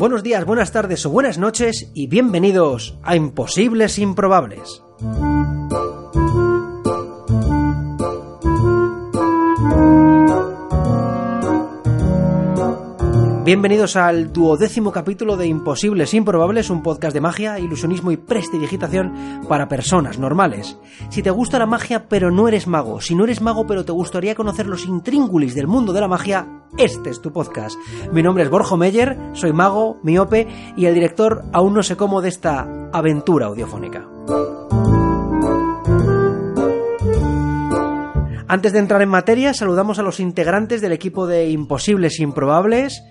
buenos días, buenas tardes o buenas noches y bienvenidos a Imposibles Improbables. Bienvenidos al duodécimo capítulo de Imposibles Improbables, un podcast de magia, ilusionismo y prestidigitación para personas normales. Si te gusta la magia pero no eres mago, si no eres mago pero te gustaría conocer los intríngulis del mundo de la magia, este es tu podcast. Mi nombre es Borjo Meyer, soy mago, miope y el director aún no sé cómo de esta aventura audiofónica. Antes de entrar en materia, saludamos a los integrantes del equipo de Imposibles Improbables,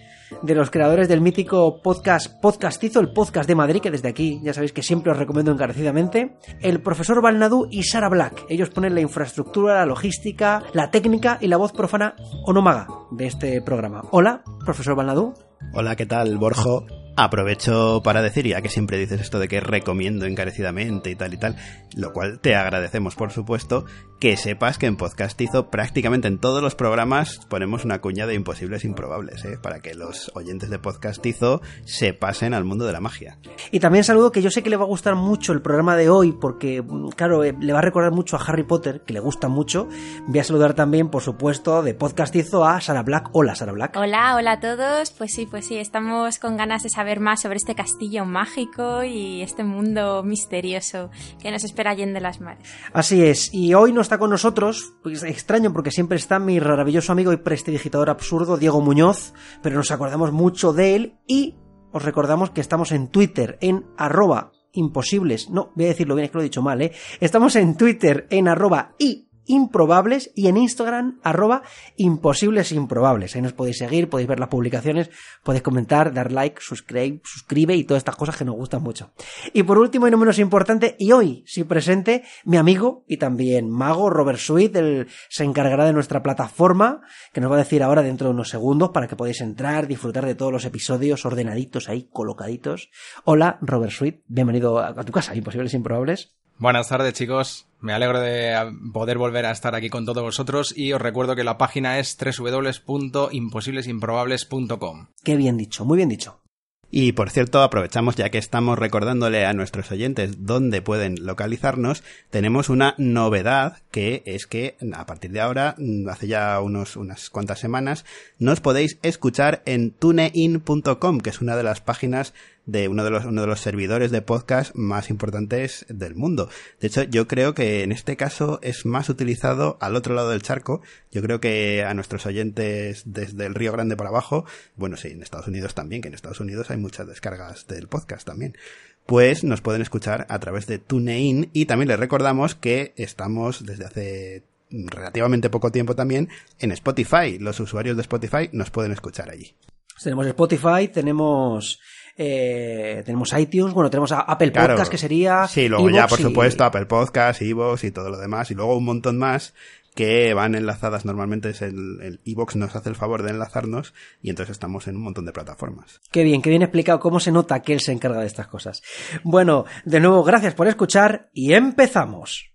de los creadores del mítico podcast Podcastizo, el podcast de Madrid, que desde aquí ya sabéis que siempre os recomiendo encarecidamente, el profesor Balnadú y Sara Black. Ellos ponen la infraestructura, la logística, la técnica y la voz profana o no maga de este programa. Hola, profesor Balnadú. Hola, ¿qué tal, Borjo? Aprovecho para decir, ya que siempre dices esto de que recomiendo encarecidamente y tal y tal, lo cual te agradecemos, por supuesto, que sepas que en Podcastizo prácticamente en todos los programas ponemos una cuña de imposibles improbables, ¿eh? para que los oyentes de Podcastizo se pasen al mundo de la magia. Y también saludo que yo sé que le va a gustar mucho el programa de hoy, porque, claro, eh, le va a recordar mucho a Harry Potter, que le gusta mucho. Voy a saludar también, por supuesto, de Podcastizo a Sara Black. Hola, Sara Black. Hola, hola a todos. Pues sí, pues sí, estamos con ganas de saber más sobre este castillo mágico y este mundo misterioso que nos espera allende de las mares. Así es, y hoy no está con nosotros, pues extraño porque siempre está mi maravilloso amigo y prestidigitador absurdo, Diego Muñoz, pero nos acordamos mucho de él y os recordamos que estamos en Twitter en arroba imposibles, no, voy a decirlo bien, es que lo he dicho mal, ¿eh? Estamos en Twitter en arroba improbables y en Instagram arroba imposibles improbables. Ahí nos podéis seguir, podéis ver las publicaciones, podéis comentar, dar like, suscribe, suscribe y todas estas cosas que nos gustan mucho. Y por último y no menos importante, y hoy sí presente, mi amigo y también mago Robert Sweet, él se encargará de nuestra plataforma, que nos va a decir ahora dentro de unos segundos para que podáis entrar, disfrutar de todos los episodios ordenaditos ahí, colocaditos. Hola Robert Sweet, bienvenido a tu casa, Imposibles Improbables. Buenas tardes chicos, me alegro de poder volver a estar aquí con todos vosotros y os recuerdo que la página es www.imposiblesimprobables.com. Qué bien dicho, muy bien dicho. Y por cierto, aprovechamos ya que estamos recordándole a nuestros oyentes dónde pueden localizarnos, tenemos una novedad que es que a partir de ahora, hace ya unos, unas cuantas semanas, nos podéis escuchar en tunein.com, que es una de las páginas de uno de los, uno de los servidores de podcast más importantes del mundo. De hecho, yo creo que en este caso es más utilizado al otro lado del charco. Yo creo que a nuestros oyentes desde el Río Grande para abajo, bueno, sí, en Estados Unidos también, que en Estados Unidos hay muchas descargas del podcast también pues nos pueden escuchar a través de TuneIn y también les recordamos que estamos desde hace relativamente poco tiempo también en Spotify. Los usuarios de Spotify nos pueden escuchar allí. Tenemos Spotify, tenemos eh, tenemos iTunes, bueno, tenemos Apple Podcast, claro, que sería. Sí, luego ya, por y... supuesto, Apple Podcast, Evox y todo lo demás, y luego un montón más que van enlazadas normalmente es el, Evox nos hace el favor de enlazarnos y entonces estamos en un montón de plataformas. Qué bien, qué bien explicado cómo se nota que él se encarga de estas cosas. Bueno, de nuevo gracias por escuchar y empezamos.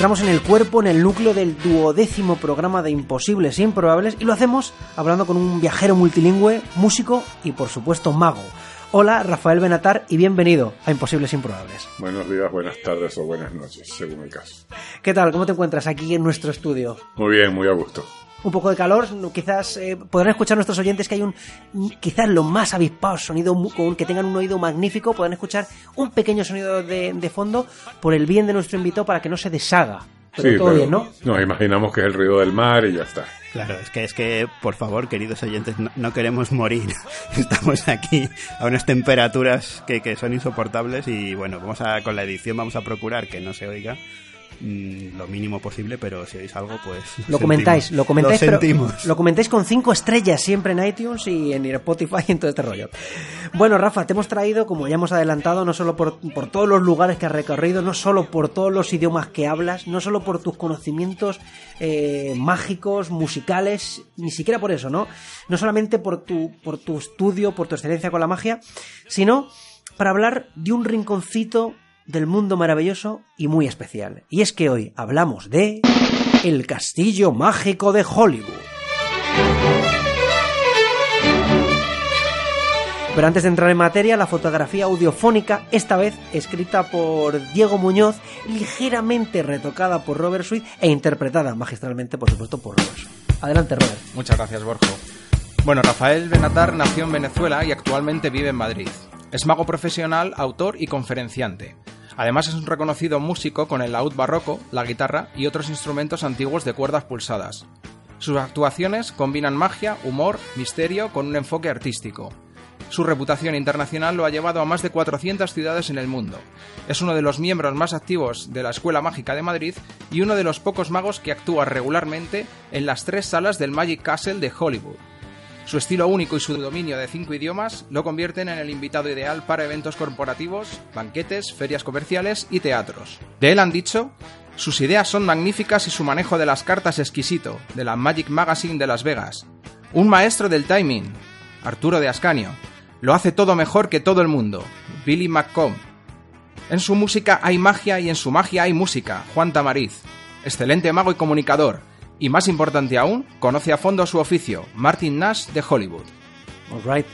Entramos en el cuerpo, en el núcleo del duodécimo programa de Imposibles e Improbables y lo hacemos hablando con un viajero multilingüe, músico y por supuesto mago. Hola, Rafael Benatar y bienvenido a Imposibles e Improbables. Buenos días, buenas tardes o buenas noches, según el caso. ¿Qué tal? ¿Cómo te encuentras aquí en nuestro estudio? Muy bien, muy a gusto un poco de calor, quizás eh, podrán escuchar nuestros oyentes que hay un, quizás lo más avispado sonido, que tengan un oído magnífico, podrán escuchar un pequeño sonido de, de fondo por el bien de nuestro invitado para que no se deshaga. Pero sí, todo pero bien, ¿no? Nos imaginamos que es el ruido del mar y ya está. Claro, es que es que, por favor, queridos oyentes, no, no queremos morir. Estamos aquí a unas temperaturas que, que son insoportables y bueno, vamos a con la edición vamos a procurar que no se oiga mm, lo mínimo posible, pero si oís algo, pues... Lo comentáis, lo comentáis, pero sentimos. lo comentáis con cinco estrellas siempre en iTunes y en Spotify y en todo este rollo. Bueno, Rafa, te hemos traído, como ya hemos adelantado, no solo por, por todos los lugares que has recorrido, no solo por todos los idiomas que hablas, no solo por tus conocimientos eh, mágicos, musicales, ni siquiera por eso, ¿no? No solamente por tu, por tu estudio, por tu excelencia con la magia, sino para hablar de un rinconcito del mundo maravilloso y muy especial. Y es que hoy hablamos de el castillo mágico de Hollywood. Pero antes de entrar en materia, la fotografía audiofónica, esta vez escrita por Diego Muñoz, ligeramente retocada por Robert Sweet e interpretada magistralmente, por supuesto, por Robert. Adelante, Robert. Muchas gracias, Borjo. Bueno, Rafael Benatar nació en Venezuela y actualmente vive en Madrid. Es mago profesional, autor y conferenciante. Además es un reconocido músico con el laúd barroco, la guitarra y otros instrumentos antiguos de cuerdas pulsadas. Sus actuaciones combinan magia, humor, misterio con un enfoque artístico. Su reputación internacional lo ha llevado a más de 400 ciudades en el mundo. Es uno de los miembros más activos de la Escuela Mágica de Madrid y uno de los pocos magos que actúa regularmente en las tres salas del Magic Castle de Hollywood. Su estilo único y su dominio de cinco idiomas lo convierten en el invitado ideal para eventos corporativos, banquetes, ferias comerciales y teatros. De él han dicho, sus ideas son magníficas y su manejo de las cartas exquisito, de la Magic Magazine de Las Vegas. Un maestro del timing, Arturo de Ascanio. Lo hace todo mejor que todo el mundo, Billy McComb. En su música hay magia y en su magia hay música, Juan Tamariz. Excelente mago y comunicador, y más importante aún, conoce a fondo su oficio, Martin Nash de Hollywood. Alright.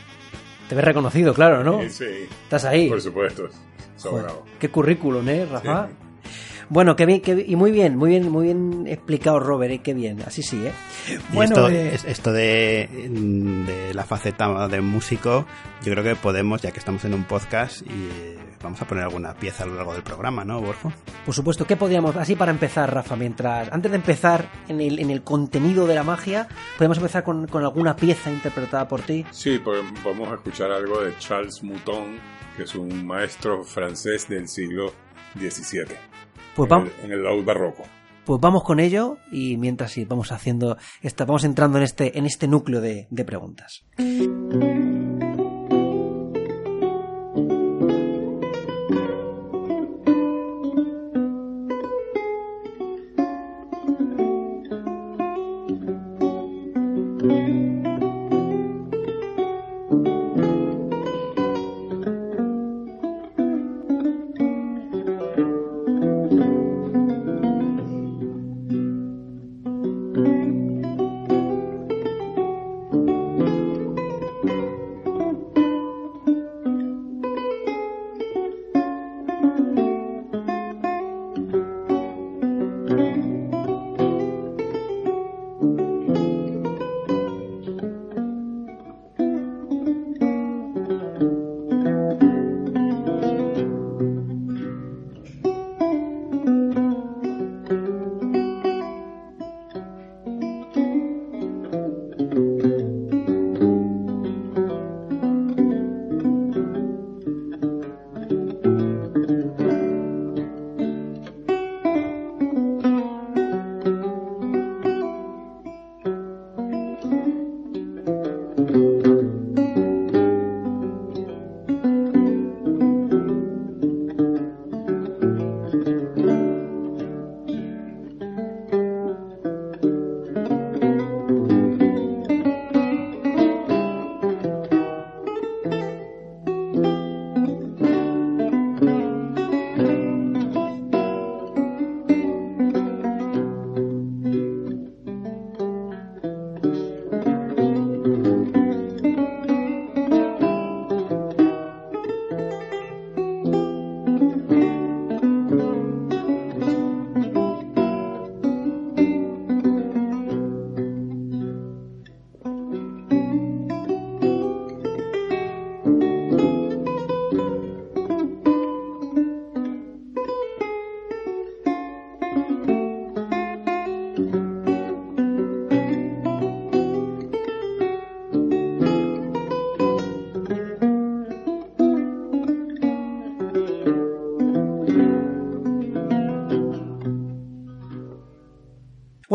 Te ves reconocido, claro, ¿no? Sí, sí, Estás ahí. por supuesto. Joder, Sobrado. qué currículum, ¿eh, Rafa? Sí. Bueno, qué bien, qué bien- y muy bien, muy bien, muy bien explicado, Robert, ¿eh? qué bien, así sí, ¿eh? Y Bueno, esto, eh, es- esto de, de la faceta de músico, yo creo que podemos, ya que estamos en un podcast, y eh, vamos a poner alguna pieza a lo largo del programa, ¿no, Borjo? por supuesto, ¿qué podríamos, así para empezar, Rafa, mientras, antes de empezar en el, en el contenido de la magia, podemos empezar con, con alguna pieza interpretada por ti. Sí, po- podemos escuchar algo de Charles Mouton, que es un maestro francés del siglo XVII, Pues en vamos, el, en el laúd barroco. pues vamos con ello y mientras sí, vamos haciendo, esta, vamos entrando en este, en este núcleo de, de preguntas.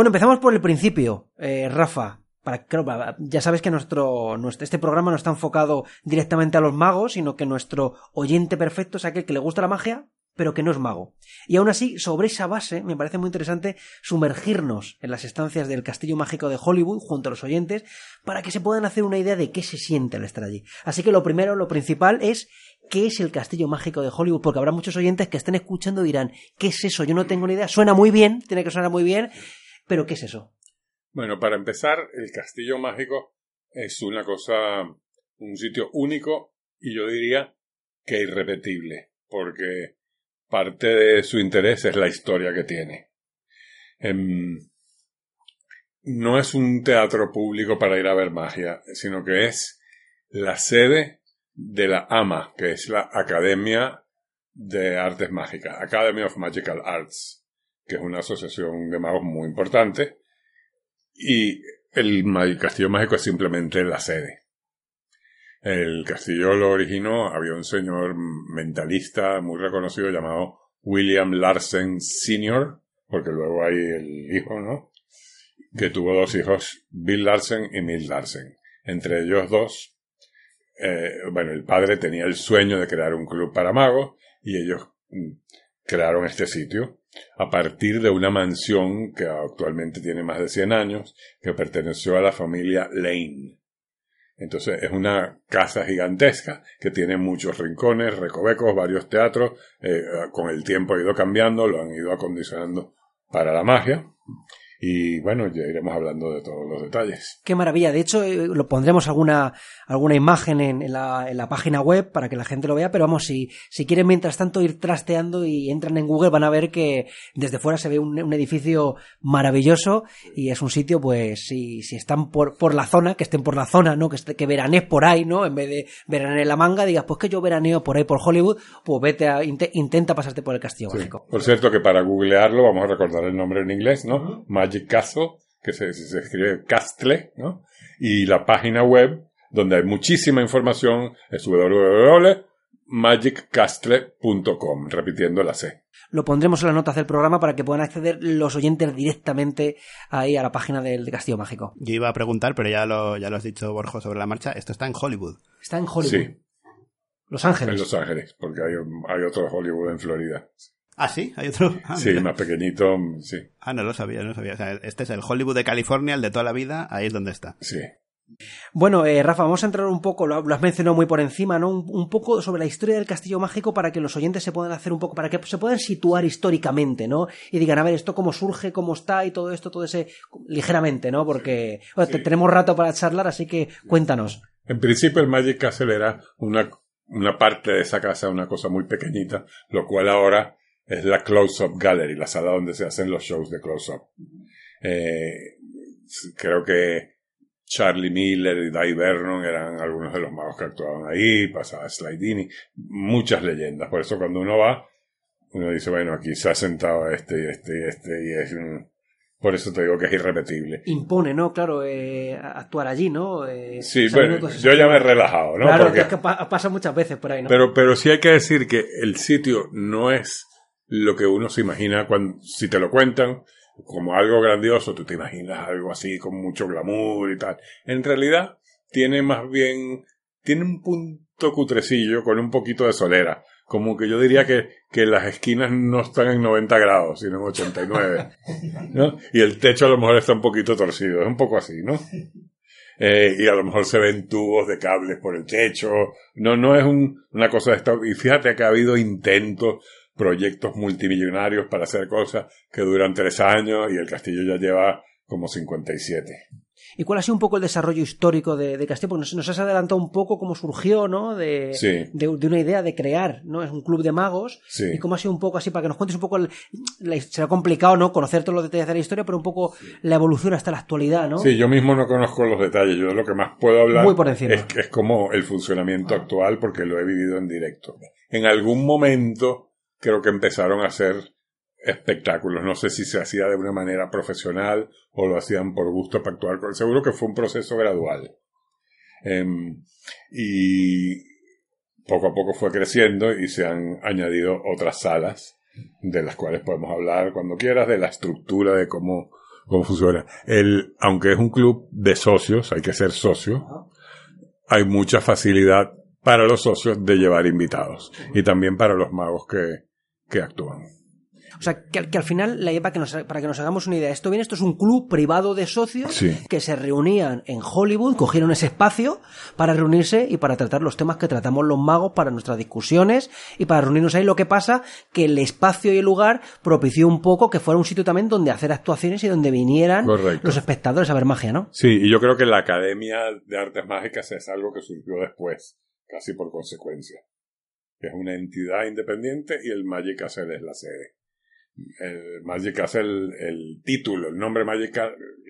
Bueno, empezamos por el principio, eh, Rafa. Para, claro, ya sabes que nuestro, nuestro, este programa no está enfocado directamente a los magos, sino que nuestro oyente perfecto es aquel que le gusta la magia, pero que no es mago. Y aún así, sobre esa base, me parece muy interesante sumergirnos en las estancias del Castillo Mágico de Hollywood junto a los oyentes para que se puedan hacer una idea de qué se siente al estar allí. Así que lo primero, lo principal es qué es el Castillo Mágico de Hollywood, porque habrá muchos oyentes que estén escuchando y dirán, ¿qué es eso? Yo no tengo ni idea. Suena muy bien, tiene que sonar muy bien, pero ¿qué es eso? Bueno, para empezar, el Castillo Mágico es una cosa, un sitio único y yo diría que irrepetible, porque parte de su interés es la historia que tiene. Em, no es un teatro público para ir a ver magia, sino que es la sede de la AMA, que es la Academia de Artes Mágicas, Academy of Magical Arts, que es una asociación de magos muy importante, y el Castillo Mágico es simplemente la sede. El castillo lo originó, había un señor mentalista muy reconocido llamado William Larsen Sr., porque luego hay el hijo, ¿no? Que tuvo dos hijos, Bill Larsen y Mill Larsen. Entre ellos dos, eh, bueno, el padre tenía el sueño de crear un club para magos y ellos mm, crearon este sitio a partir de una mansión que actualmente tiene más de 100 años, que perteneció a la familia Lane. Entonces es una casa gigantesca que tiene muchos rincones, recovecos, varios teatros. eh, con el tiempo ha ido cambiando, lo han ido acondicionando para la magia. Y bueno, ya iremos hablando de todos los detalles. Qué maravilla. De hecho, eh, lo pondremos alguna, alguna imagen en, en la, en la página web para que la gente lo vea, pero vamos, si, si quieren mientras tanto ir trasteando y entran en Google van a ver que desde fuera se ve un, un edificio maravilloso y es un sitio, pues, si, si están por, por la zona, que estén por la zona, ¿no? Que, est- que veranees por ahí, ¿no? En vez de veranear en la manga, digas, pues que yo veraneo por ahí, por Hollywood, pues vete a, inte- intenta pasarte por el Castillo Sí. Mágico. Por cierto que para googlearlo vamos a recordar el nombre en inglés, ¿no? Magic Castle, que se, se escribe Castle, ¿no? Y la página web donde hay muchísima información es www.magiccastle.com, repitiendo la C. Lo pondremos en las notas del programa para que puedan acceder los oyentes directamente ahí a la página del Castillo Mágico. Yo iba a preguntar, pero ya lo, ya lo has dicho, Borjo, sobre la marcha. Esto está en Hollywood. Está en Hollywood. Sí, Los Ángeles. en Los Ángeles, porque hay, hay otro Hollywood en Florida. Ah, sí, hay otro. Ah, Sí, mira. más pequeñito, sí, Ah, no lo sabía, no lo sabía. O sea, este es el Hollywood de California, el de toda la vida, ahí es donde está. sí. Bueno, eh, Rafa, vamos a entrar un poco, lo, lo has mencionado muy por encima, ¿no? Un, un poco sobre la historia del Castillo Mágico para que los oyentes se puedan hacer un poco, para que se puedan situar históricamente, ¿no? Y digan, a ver, esto cómo surge, cómo está y todo esto, todo ese, ligeramente, ¿no? Porque bueno, Sí. tenemos rato para charlar, así que cuéntanos. En principio el Magic Castle era una, una parte de esa casa, una cosa muy pequeñita, lo cual ahora es la Close-Up Gallery, la sala donde se hacen los shows de Close-Up. Eh, creo que Charlie Miller y Dai Vernon eran algunos de los magos que actuaban ahí, pasaba Slidini, muchas leyendas. Por eso cuando uno va, uno dice, bueno, aquí se ha sentado este y este y este y es... Por eso te digo que es irrepetible. Impone, ¿no? Claro, eh, actuar allí, ¿no? Eh, Sí, bueno, yo ya me he relajado, ¿no? Claro, Porque- es que pa- pasa muchas veces por ahí, ¿no? Pero, pero sí hay que decir que el sitio no es lo que uno se imagina cuando, si te lo cuentan como algo grandioso, tú te imaginas algo así con mucho glamour y tal. En realidad, tiene más bien, tiene un punto cutrecillo con un poquito de solera. Como que yo diría que, que las esquinas no están en 90 grados, sino en 89. ¿no? Y el techo a lo mejor está un poquito torcido, es un poco así, ¿no? Eh, y a lo mejor se ven tubos de cables por el techo. No, no es un- una cosa de esta. Y fíjate que ha habido intentos, proyectos multimillonarios para hacer cosas que duran tres años y el castillo ya lleva como 57. ¿Y cuál ha sido un poco el desarrollo histórico de, de Castillo? Porque nos, nos has adelantado un poco cómo surgió, ¿no? De, Sí. de, de una idea de crear, ¿no? Es un club de magos. Sí. Y cómo ha sido un poco así, para que nos cuentes un poco, el, la- será complicado, ¿no? Conocer todos los detalles de la historia, pero un poco la evolución hasta la actualidad, ¿no? Sí, yo mismo no conozco los detalles. Yo lo que más puedo hablar Muy por encima. Es, es como el funcionamiento actual porque lo he vivido en directo. En algún momento creo que empezaron a hacer espectáculos. No sé si se hacía de una manera profesional o lo hacían por gusto para actuar. con- Seguro que fue un proceso gradual. Em, y poco a poco fue creciendo y se han añadido otras salas de las cuales podemos hablar cuando quieras, de la estructura de cómo, cómo funciona. El, aunque es un club de socios, hay que ser socio, hay mucha facilidad para los socios de llevar invitados y también para los magos que, que actúan. O sea, que, que al final, la, para, que nos, para que nos hagamos una idea, esto bien, esto es un club privado de socios Sí. que se reunían en Hollywood, cogieron ese espacio para reunirse y para tratar los temas que tratamos los magos para nuestras discusiones y para reunirnos ahí. Lo que pasa que el espacio y el lugar propició un poco que fuera un sitio también donde hacer actuaciones y donde vinieran Correcto. los espectadores a ver magia, ¿no? Sí, y yo creo que la Academia de Artes Mágicas es algo que surgió después, casi por consecuencia. Que es una entidad independiente y el Magic Castle es la sede. El Magic Castle, el título, el nombre Magic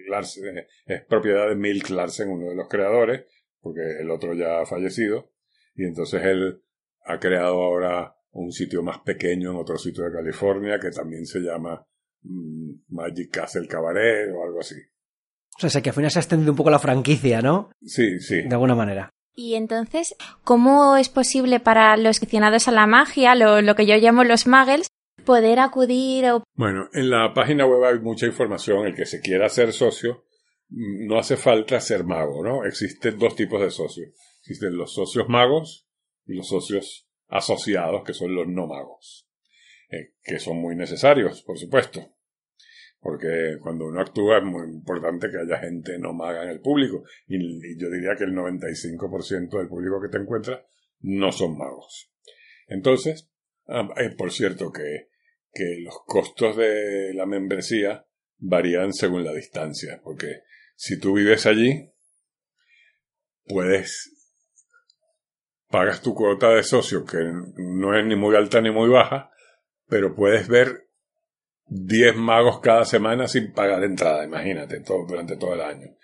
Larsen, eh, es propiedad de Milk Larsen, uno de los creadores, porque el otro ya ha fallecido. Y entonces él ha creado ahora un sitio más pequeño en otro sitio de California que también se llama mm, Magic Castle Cabaret o algo así. O sea, que al final se ha extendido un poco la franquicia, ¿no? Sí, sí. De alguna manera. Y entonces, ¿cómo es posible para los aficionados a la magia, lo, que yo llamo los muggles, poder acudir o Bueno, en la página web hay mucha información. El que se quiera hacer socio, mm, no hace falta ser mago, ¿no? Existen dos tipos de socios. Existen los socios magos y los socios asociados, que son los no magos. Eh, que son muy necesarios, por supuesto. Porque cuando uno actúa es muy importante que haya gente no maga en el público. Y, yo diría que el 95% del público que te encuentras no son magos. Entonces, ah, eh, por cierto que que los costos de la membresía varían según la distancia, porque si tú vives allí, puedes pagas tu cuota de socio, que no es ni muy alta ni muy baja, pero puedes ver 10 magos cada semana sin pagar entrada, imagínate, todo, durante todo el año.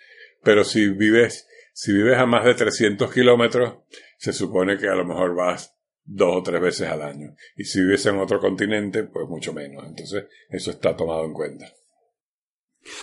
Pero si vives, si vives a más de 300 kilómetros, se supone que a lo mejor vas dos o tres veces al año. Y si vives en otro continente, pues mucho menos. Entonces, eso está tomado en cuenta.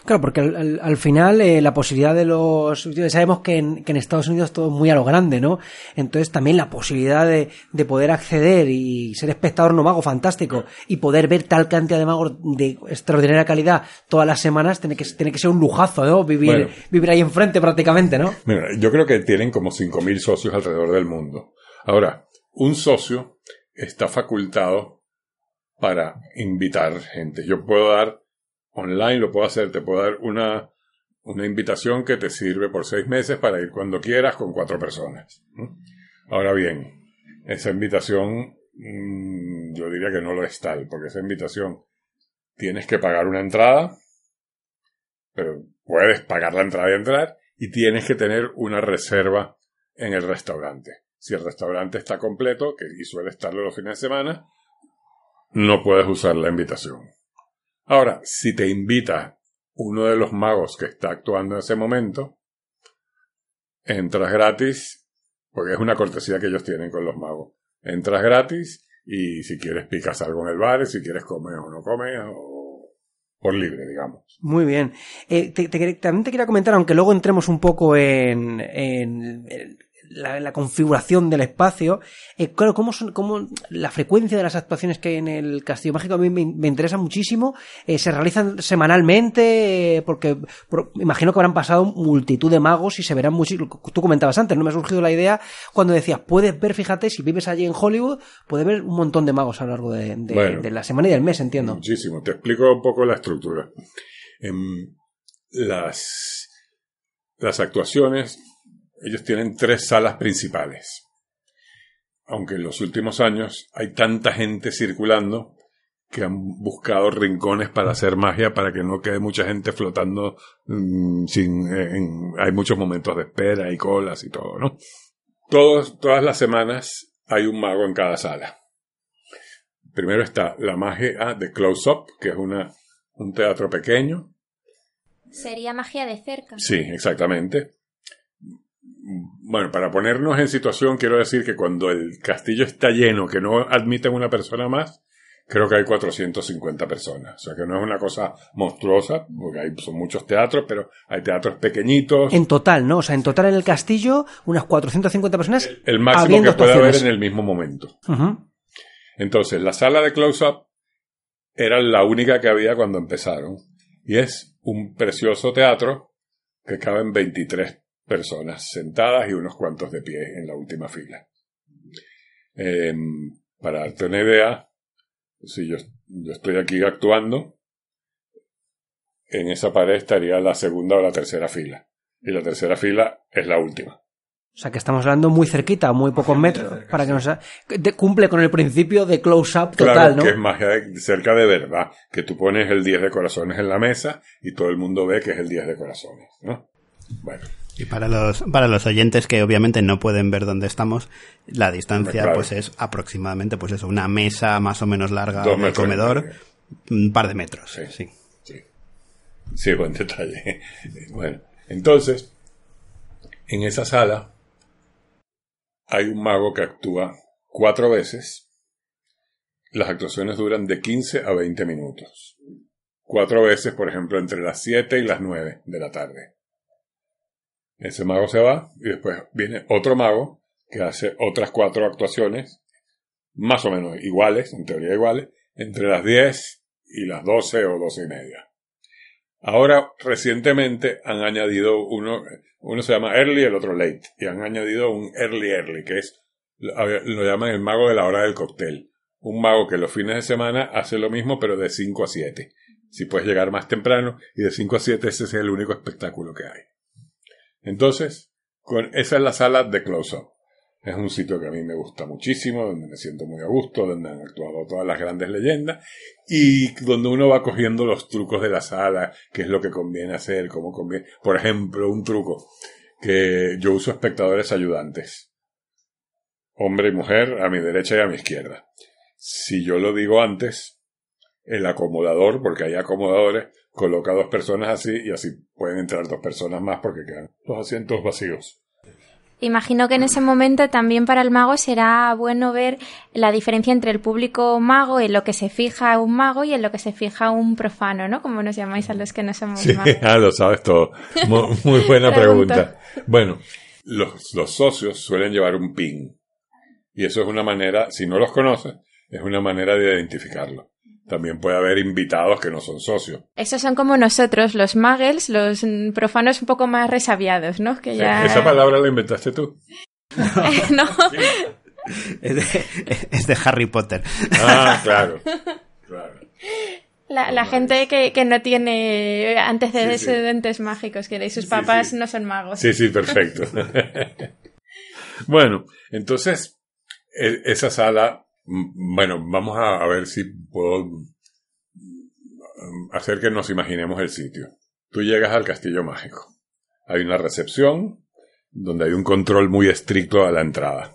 Claro, porque al, al- al final eh, la posibilidad de los... Sabemos que en, que en Estados Unidos todo es muy a lo grande, ¿no? Entonces también la posibilidad de, de poder acceder y ser espectador no mago fantástico y poder ver tal cantidad de magos de extraordinaria calidad todas las semanas tiene que, tiene que ser un lujazo, ¿no? Vivir, Bueno. vivir ahí enfrente prácticamente, ¿no? Mira, yo creo que tienen como 5.000 socios alrededor del mundo. Ahora, un socio está facultado para invitar gente. Yo puedo dar online, lo puedo hacer, te puedo dar una, una invitación que te sirve por seis meses para ir cuando quieras con cuatro personas. Ahora bien, esa invitación mm, yo diría que no lo es tal, porque esa invitación tienes que pagar una entrada, pero puedes pagar la entrada y entrar, y tienes que tener una reserva en el restaurante. Si el restaurante está completo, que y suele estarlo los fines de semana, no puedes usar la invitación. Ahora, si te invita uno de los magos que está actuando en ese momento, entras gratis, porque es una cortesía que ellos tienen con los magos. Entras gratis y si quieres picas algo en el bar, si quieres comer o no comes, o por libre, digamos. Muy bien. Eh, te- también te quería comentar, aunque luego entremos un poco en, en el- la, la configuración del espacio, eh, claro, cómo son, cómo la frecuencia de las actuaciones que hay en el Castillo Mágico a mí me, me interesa muchísimo. Eh, se realizan semanalmente, eh, porque por- imagino que habrán pasado multitud de magos y se verán muchísimo. Tú comentabas antes, no me ha surgido la idea cuando decías, puedes ver, fíjate, si vives allí en Hollywood, puedes ver un montón de magos a lo largo de, de- Bueno. de la semana y del mes, entiendo. Muchísimo. Te explico un poco la estructura. Em, las, las actuaciones, ellos tienen tres salas principales. Aunque en los últimos años hay tanta gente circulando que han buscado rincones para hacer magia para que no quede mucha gente flotando mm, sin en- hay muchos momentos de espera y colas y todo, ¿no? Todos, todas las semanas hay un mago en cada sala. Primero está la magia de Close Up, que es una, un teatro pequeño. sería magia de cerca. Sí, exactamente. Bueno, para ponernos en situación, quiero decir que cuando el castillo está lleno, que no admiten una persona más, creo que hay 450 personas. O sea que no es una cosa monstruosa, porque hay, son muchos teatros, pero hay teatros pequeñitos. En total, ¿no? O sea, en total en el castillo, unas 450 personas. el máximo habiendo que puede haber en el mismo momento. Entonces, la sala de close-up era la única que había cuando empezaron. Y es un precioso teatro que caben 23 personas sentadas y unos cuantos de pie en la última fila. Em, para darte una idea, si yo, yo estoy aquí actuando, en esa pared estaría la segunda o la tercera fila. Y la tercera fila es la última. O sea que estamos hablando muy cerquita, muy pocos metros, para que no sea... de- cumple con el principio de close-up total, claro ¿no? que es magia de- cerca de verdad, que tú pones el 10 de corazones en la mesa y todo el mundo ve que es el 10 de corazones, ¿no? Bueno, Y para los, para los oyentes que obviamente no pueden ver dónde estamos, la distancia Claro. pues es aproximadamente pues eso, una mesa más o menos larga del comedor, un par de metros. Sí. sí. Sí. Sí, buen detalle. Bueno, entonces, en esa sala hay un mago que actúa cuatro veces. Las actuaciones duran de 15 a 20 minutos. Cuatro veces, por ejemplo, entre las 7 y las 9 de la tarde. Ese mago se va y después viene otro mago que hace otras cuatro actuaciones, más o menos iguales, en teoría iguales, entre las 10 y las 12 o 12 y media. Ahora, recientemente han añadido uno, uno se llama early, el otro late, y han añadido un early early, que es, lo lo llaman el mago de la hora del cóctel. Un mago que los fines de semana hace lo mismo, pero de 5 a 7. Si puedes llegar más temprano, y de 5 a 7 ese es el único espectáculo que hay. Entonces, con, esa es la sala de close-up. Es un sitio que a mí me gusta muchísimo, donde me siento muy a gusto, donde han actuado todas las grandes leyendas y donde uno va cogiendo los trucos de la sala, qué es lo que conviene hacer, cómo conviene. Por ejemplo, un truco que yo uso espectadores ayudantes, hombre y mujer, a mi derecha y a mi izquierda. Si yo lo digo antes, el acomodador, porque hay acomodadores, coloca dos personas así y así pueden entrar dos personas más porque quedan los asientos vacíos. Imagino que en ese momento también para el mago será bueno ver la diferencia entre el público mago, en lo que se fija un mago y en lo que se fija un profano, ¿no? Como nos llamáis a los que no somos Sí, magos. ah, lo sabes todo. Mu- Muy, buena Pregunta. pregunta. Bueno, los, los socios suelen llevar un pin. Y eso es una manera, si no los conoces, es una manera de identificarlo. También puede haber invitados que no son socios. Esos son como nosotros, los muggles, los profanos un poco más resabiados, ¿no? Que ya... Esa palabra la inventaste tú. no, Es, de, es de Harry Potter. Ah, claro. claro. la, la gente que, que no tiene antecedentes Sí, sí. mágicos, que sus papás sí. no son magos. Sí, sí, perfecto. bueno, entonces, e- esa sala, bueno, vamos a, ver si puedo mm, hacer que nos imaginemos el sitio. Tú llegas al castillo mágico. Hay una recepción donde hay un control muy estricto a la entrada.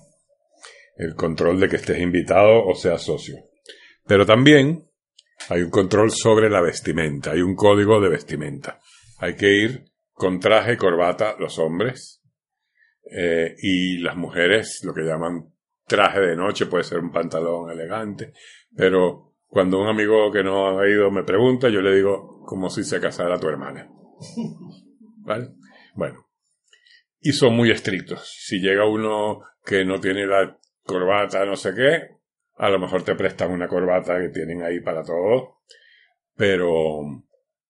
El control de que estés invitado o seas socio. Pero también hay un control sobre la vestimenta, hay un código de vestimenta. Hay que ir con traje corbata los hombres eh, y las mujeres lo que llaman traje de noche, puede ser un pantalón elegante, pero cuando un amigo que no ha ido me pregunta, yo le digo como si se casara tu hermana. ¿Vale? Bueno. Y son muy estrictos. Si llega uno que no tiene la corbata, no sé qué, a lo mejor te prestan una corbata que tienen ahí para todo, pero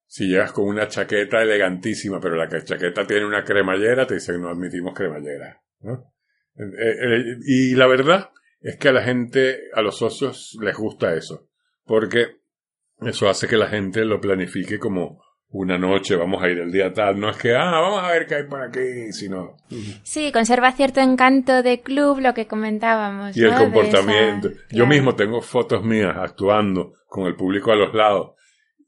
si llegas con una chaqueta elegantísima, pero la que- chaqueta tiene una cremallera, te dicen no admitimos cremallera. ¿no? Eh, eh, y la verdad es que a la gente, a los socios, les gusta eso, porque eso hace que la gente lo planifique como una noche, vamos a ir el día tal, no es que, ah, vamos a ver qué hay por aquí, sino, Sí, conserva cierto encanto de club, lo que comentábamos. y el comportamiento. esa- Yo claro. mismo tengo fotos mías actuando con el público a los lados.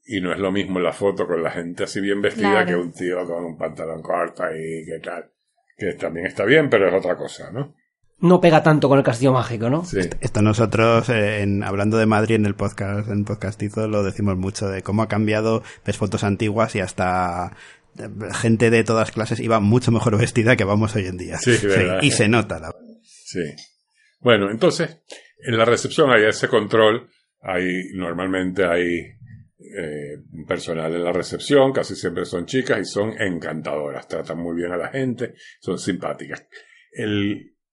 Y no es lo mismo la foto con la gente así bien vestida Claro. que un tío con un pantalón corto y qué tal. Que también está bien, pero es otra cosa, ¿no? No pega tanto con el castillo mágico, ¿no? Sí. Esto nosotros, eh, en, hablando de Madrid en el podcast, en podcastizo, lo decimos mucho, de cómo ha cambiado, ves fotos antiguas y hasta eh, gente de todas clases iba mucho mejor vestida que vamos hoy en día. Sí, verdad. y se nota. La... Sí. Bueno, entonces, en la recepción hay ese control. Hay, normalmente hay eh, personal en la recepción, casi siempre son chicas y son encantadoras. Tratan muy bien a la gente, son simpáticas.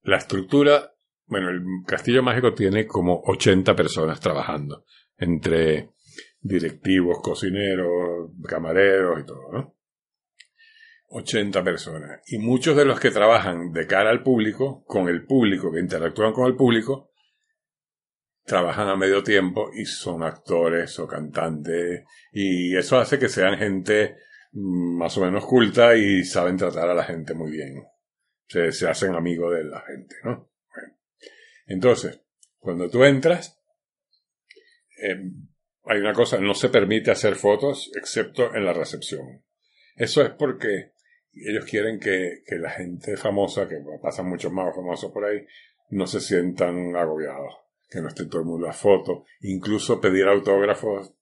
La estructura, bueno, el Castillo Mágico tiene como 80 personas trabajando. Entre directivos, cocineros, camareros y todo, ¿no? 80 personas. Y muchos de los que trabajan de cara al público, con el público, que interactúan con el público, trabajan a medio tiempo y son actores o cantantes. Y eso hace que sean gente mm, más o menos culta y saben tratar a la gente muy bien. Se, se hacen amigos de la gente, ¿no? Entonces, cuando tú entras, eh, hay una cosa, no se permite hacer fotos excepto en la recepción. Eso es porque ellos quieren que, que la gente famosa, que pasan muchos más famosos por ahí, no se sientan agobiados, que no esté todo el mundo a foto. Incluso pedir autógrafos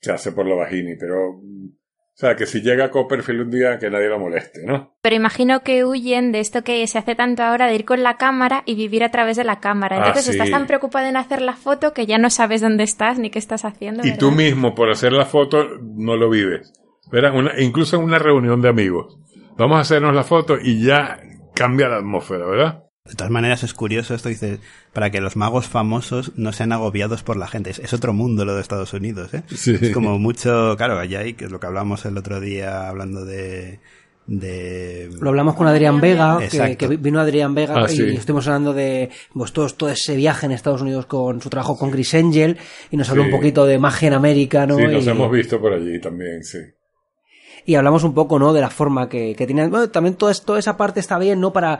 se hace por lo bajini, pero o sea, que si llega Copperfield un día, que nadie lo moleste, ¿no? Pero imagino que huyen de esto que se hace tanto ahora de ir con la cámara y vivir a través de la cámara. Ah, Entonces sí. estás tan preocupado en hacer la foto que ya no sabes dónde estás ni qué estás haciendo. Y tú mismo, por hacer la foto, no lo vives. ¿Verdad? Una- incluso en una reunión de amigos. Vamos a hacernos la foto y ya cambia la atmósfera, ¿verdad? De todas maneras es curioso esto, dice, para que los magos famosos no sean agobiados por la gente. Es, es otro mundo lo de Estados Unidos, ¿eh? Sí. Es como mucho, claro, allá hay, que es lo que hablamos el otro día hablando de... de Lo hablamos con Adrián Vega, que, vino Adrián Vega Ah, y sí. estuvimos hablando de pues, todo, todo ese viaje en Estados Unidos con su trabajo con Chris Angel y nos habló Sí. un poquito de magia en América, ¿no? Sí, nos y, hemos visto por allí también, sí. Y hablamos un poco, ¿no? De la forma que, que tienen. Bueno, también toda, es- toda esa parte está bien, ¿no? Para,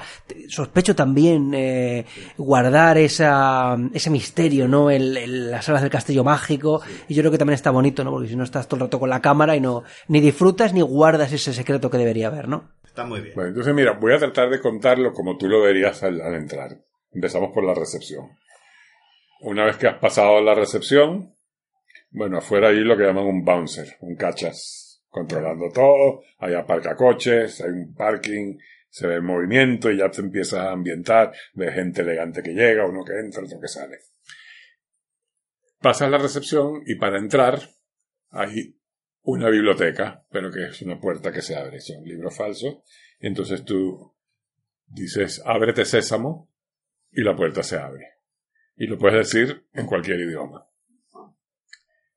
sospecho también, eh, guardar esa, ese misterio, ¿no? En, en las salas del castillo mágico. Y yo creo que también está bonito, ¿no? Porque si no estás todo el rato con la cámara y no, ni disfrutas ni guardas ese secreto que debería haber, ¿no? Está muy bien. Bueno, entonces mira, voy a tratar de contarlo como tú lo verías al, al entrar. Empezamos por la recepción. Una vez que has pasado la recepción, bueno, afuera hay lo que llaman un bouncer, un cachas, controlando todo. Hay aparcacoches, hay un parking, se ve el movimiento y ya te empiezas a ambientar, ves gente elegante que llega, uno que entra, otro que sale. Pasas la recepción y para entrar hay una biblioteca, pero que es una puerta que se abre, son libros falsos. Entonces tú dices, ábrete sésamo, y la puerta se abre. Y lo puedes decir en cualquier idioma.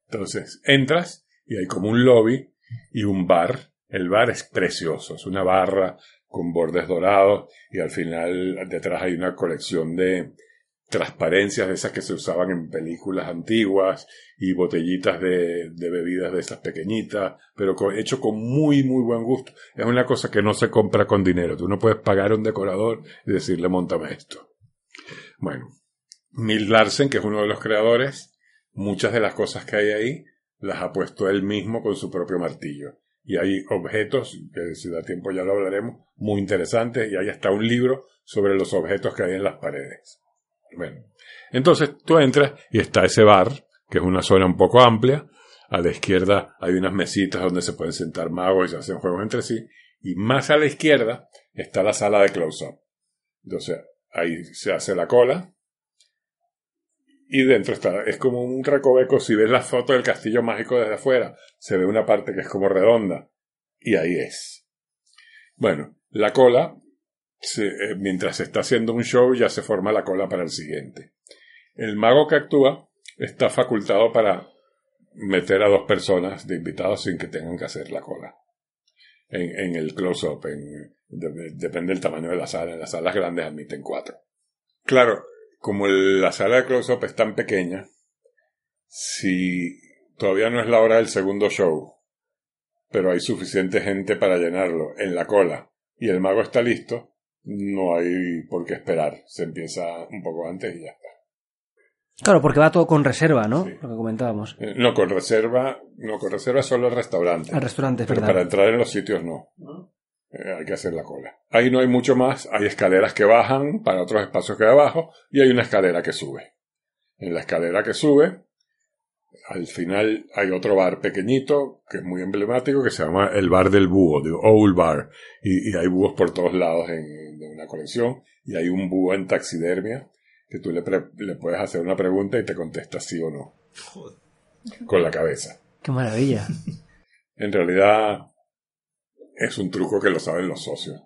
Entonces, entras y hay como un lobby y un bar. El bar es precioso, es una barra con bordes dorados y al final detrás hay una colección de transparencias de esas que se usaban en películas antiguas y botellitas de, bebidas de esas pequeñitas, pero hecho con muy, muy buen gusto. Es una cosa que no se compra con dinero. Tú no puedes pagar a un decorador y decirle, montame esto. Bueno, Mill Larsen, que es uno de los creadores, muchas de las cosas que hay ahí las ha puesto él mismo con su propio martillo. Y hay objetos, que si da tiempo ya lo hablaremos, muy interesantes, y hay hasta un libro sobre los objetos que hay en las paredes. Bueno, entonces tú entras y está ese bar, que es una zona un poco amplia. A la izquierda hay unas mesitas donde se pueden sentar magos y se hacen juegos entre sí. Y más a la izquierda está la sala de close-up. Entonces ahí se hace la cola. Y dentro está, es como un recoveco. Si ves la foto del castillo mágico desde afuera, se ve una parte que es como redonda. Y ahí es. Bueno, la cola eh, mientras se está haciendo un show ya se forma la cola para el siguiente. El mago que actúa está facultado para meter a dos personas de invitados sin que tengan que hacer la cola. En, en el close-up, en- de- depende del tamaño de la sala. En las salas grandes admiten cuatro. Claro, como el- la sala de close-up es tan pequeña, si todavía no es la hora del segundo show, pero hay suficiente gente para llenarlo en la cola y el mago está listo, no hay por qué esperar. Se empieza un poco antes y ya está. Claro, porque va todo con reserva, ¿no? Sí. Lo que comentábamos. Eh, No, con reserva, no, con reserva solo el restaurante. Al restaurante, es Pero verdad. para entrar en los sitios no. Eh, hay que hacer la cola. Ahí no hay mucho más. Hay escaleras que bajan para otros espacios que hay abajo y hay una escalera que sube. En la escalera que sube, al final hay otro bar pequeñito que es muy emblemático que se llama el bar del búho, de Owl Bar. Y, y hay búhos por todos lados en, de una colección y hay un búho en taxidermia que tú le, pre- le puedes hacer una pregunta y te contesta sí o no. Con la cabeza. Qué maravilla. En realidad es un truco que lo saben los socios.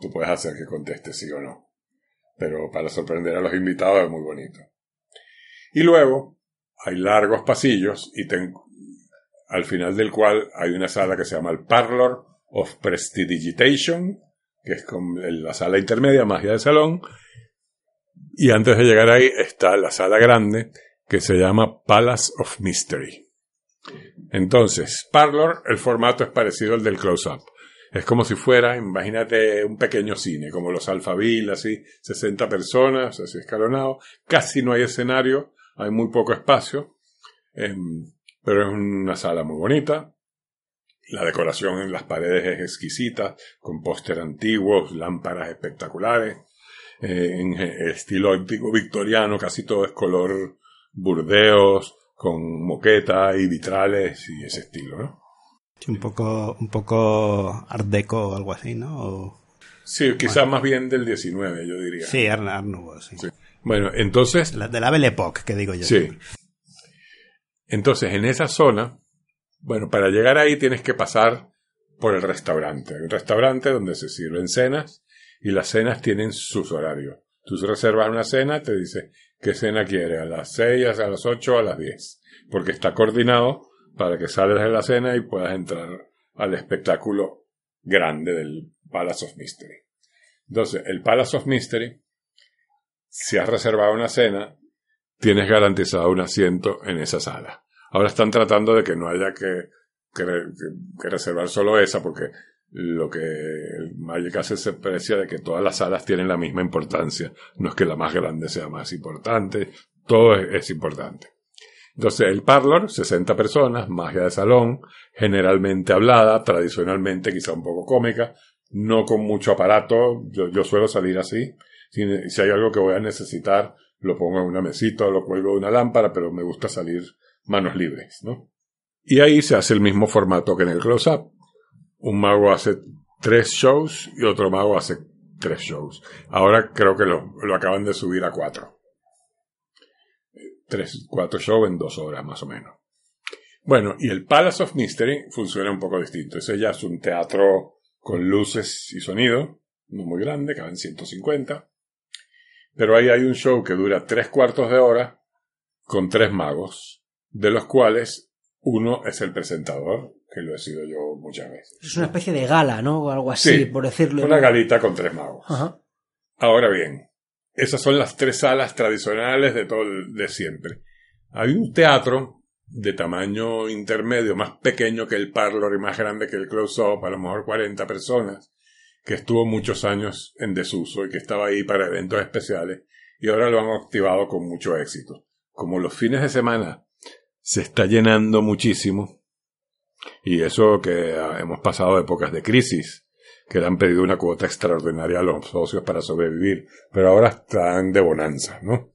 Tú puedes hacer que conteste sí o no. Pero para sorprender a los invitados es muy bonito. Y luego hay largos pasillos y al final del cual hay una sala que se llama el Parlor of Prestidigitation, que es como la sala intermedia, magia de salón, y antes de llegar ahí está la sala grande que se llama Palace of Mystery. Entonces, Parlor, el formato es parecido al del close-up. Es como si fuera, imagínate, un pequeño cine, como los Alphaville, así, 60 personas, así escalonado. Casi no hay escenario, hay muy poco espacio, em, pero es una sala muy bonita. La decoración en las paredes es exquisita, con póster antiguos, lámparas espectaculares, eh, en estilo victoriano, casi todo es color burdeos, con moqueta y vitrales y ese estilo, ¿no? un poco, un poco art deco o algo así, ¿no? sí, quizás más bien del 19, yo diría. Sí, art, nouveau, sí. Bueno, entonces... La, de la Belle Époque, que digo yo. Sí. Entonces, en esa zona, bueno, para llegar ahí tienes que pasar por el restaurante. Hay un restaurante donde se sirven cenas y las cenas tienen sus horarios. Tú reservas una cena, te dice qué cena quiere, a las 6, a las 8, a las 10. Porque está coordinado para que sales de la cena y puedas entrar al espectáculo grande del Palace of Mystery. Entonces, el Palace of Mystery, si has reservado una cena, tienes garantizado un asiento en esa sala. Ahora están tratando de que no haya que, que reservar solo esa, porque lo que Magic hace se aprecia de que todas las salas tienen la misma importancia. No es que la más grande sea más importante, todo es, importante. Entonces, el parlor, 60 personas, magia de salón, generalmente hablada, tradicionalmente quizá un poco cómica, no con mucho aparato, yo, suelo salir así. Si, si, hay algo que voy a necesitar, lo pongo en una mesita lo cuelgo de una lámpara, pero me gusta salir manos libres, ¿no? Y ahí se hace el mismo formato que en el close-up un mago hace tres shows y otro mago hace tres shows. Ahora creo que lo, acaban de subir a cuatro. Tres, cuatro shows en dos horas más o menos. Bueno, y el Palace of Mystery funciona un poco distinto. Ese ya es un teatro con luces y sonido, no muy grande, caben 150. Pero ahí hay un show que dura tres cuartos de hora con tres magos, de los cuales uno es el presentador que lo he sido yo muchas veces. Es una especie de gala, ¿no? O algo así, por decirlo. Una galita con tres magos. Ahora bien, esas son las tres salas tradicionales de todo de siempre. Hay un teatro de tamaño intermedio, más pequeño que el Parlor y más grande que el Close-Up, a lo mejor 40 personas, que estuvo muchos años en desuso y que estaba ahí para eventos especiales y ahora lo han activado con mucho éxito. Como los fines de semana se está llenando muchísimo, y eso que hemos pasado épocas de crisis, que le han pedido una cuota extraordinaria a los socios para sobrevivir, pero ahora están de bonanza, ¿no?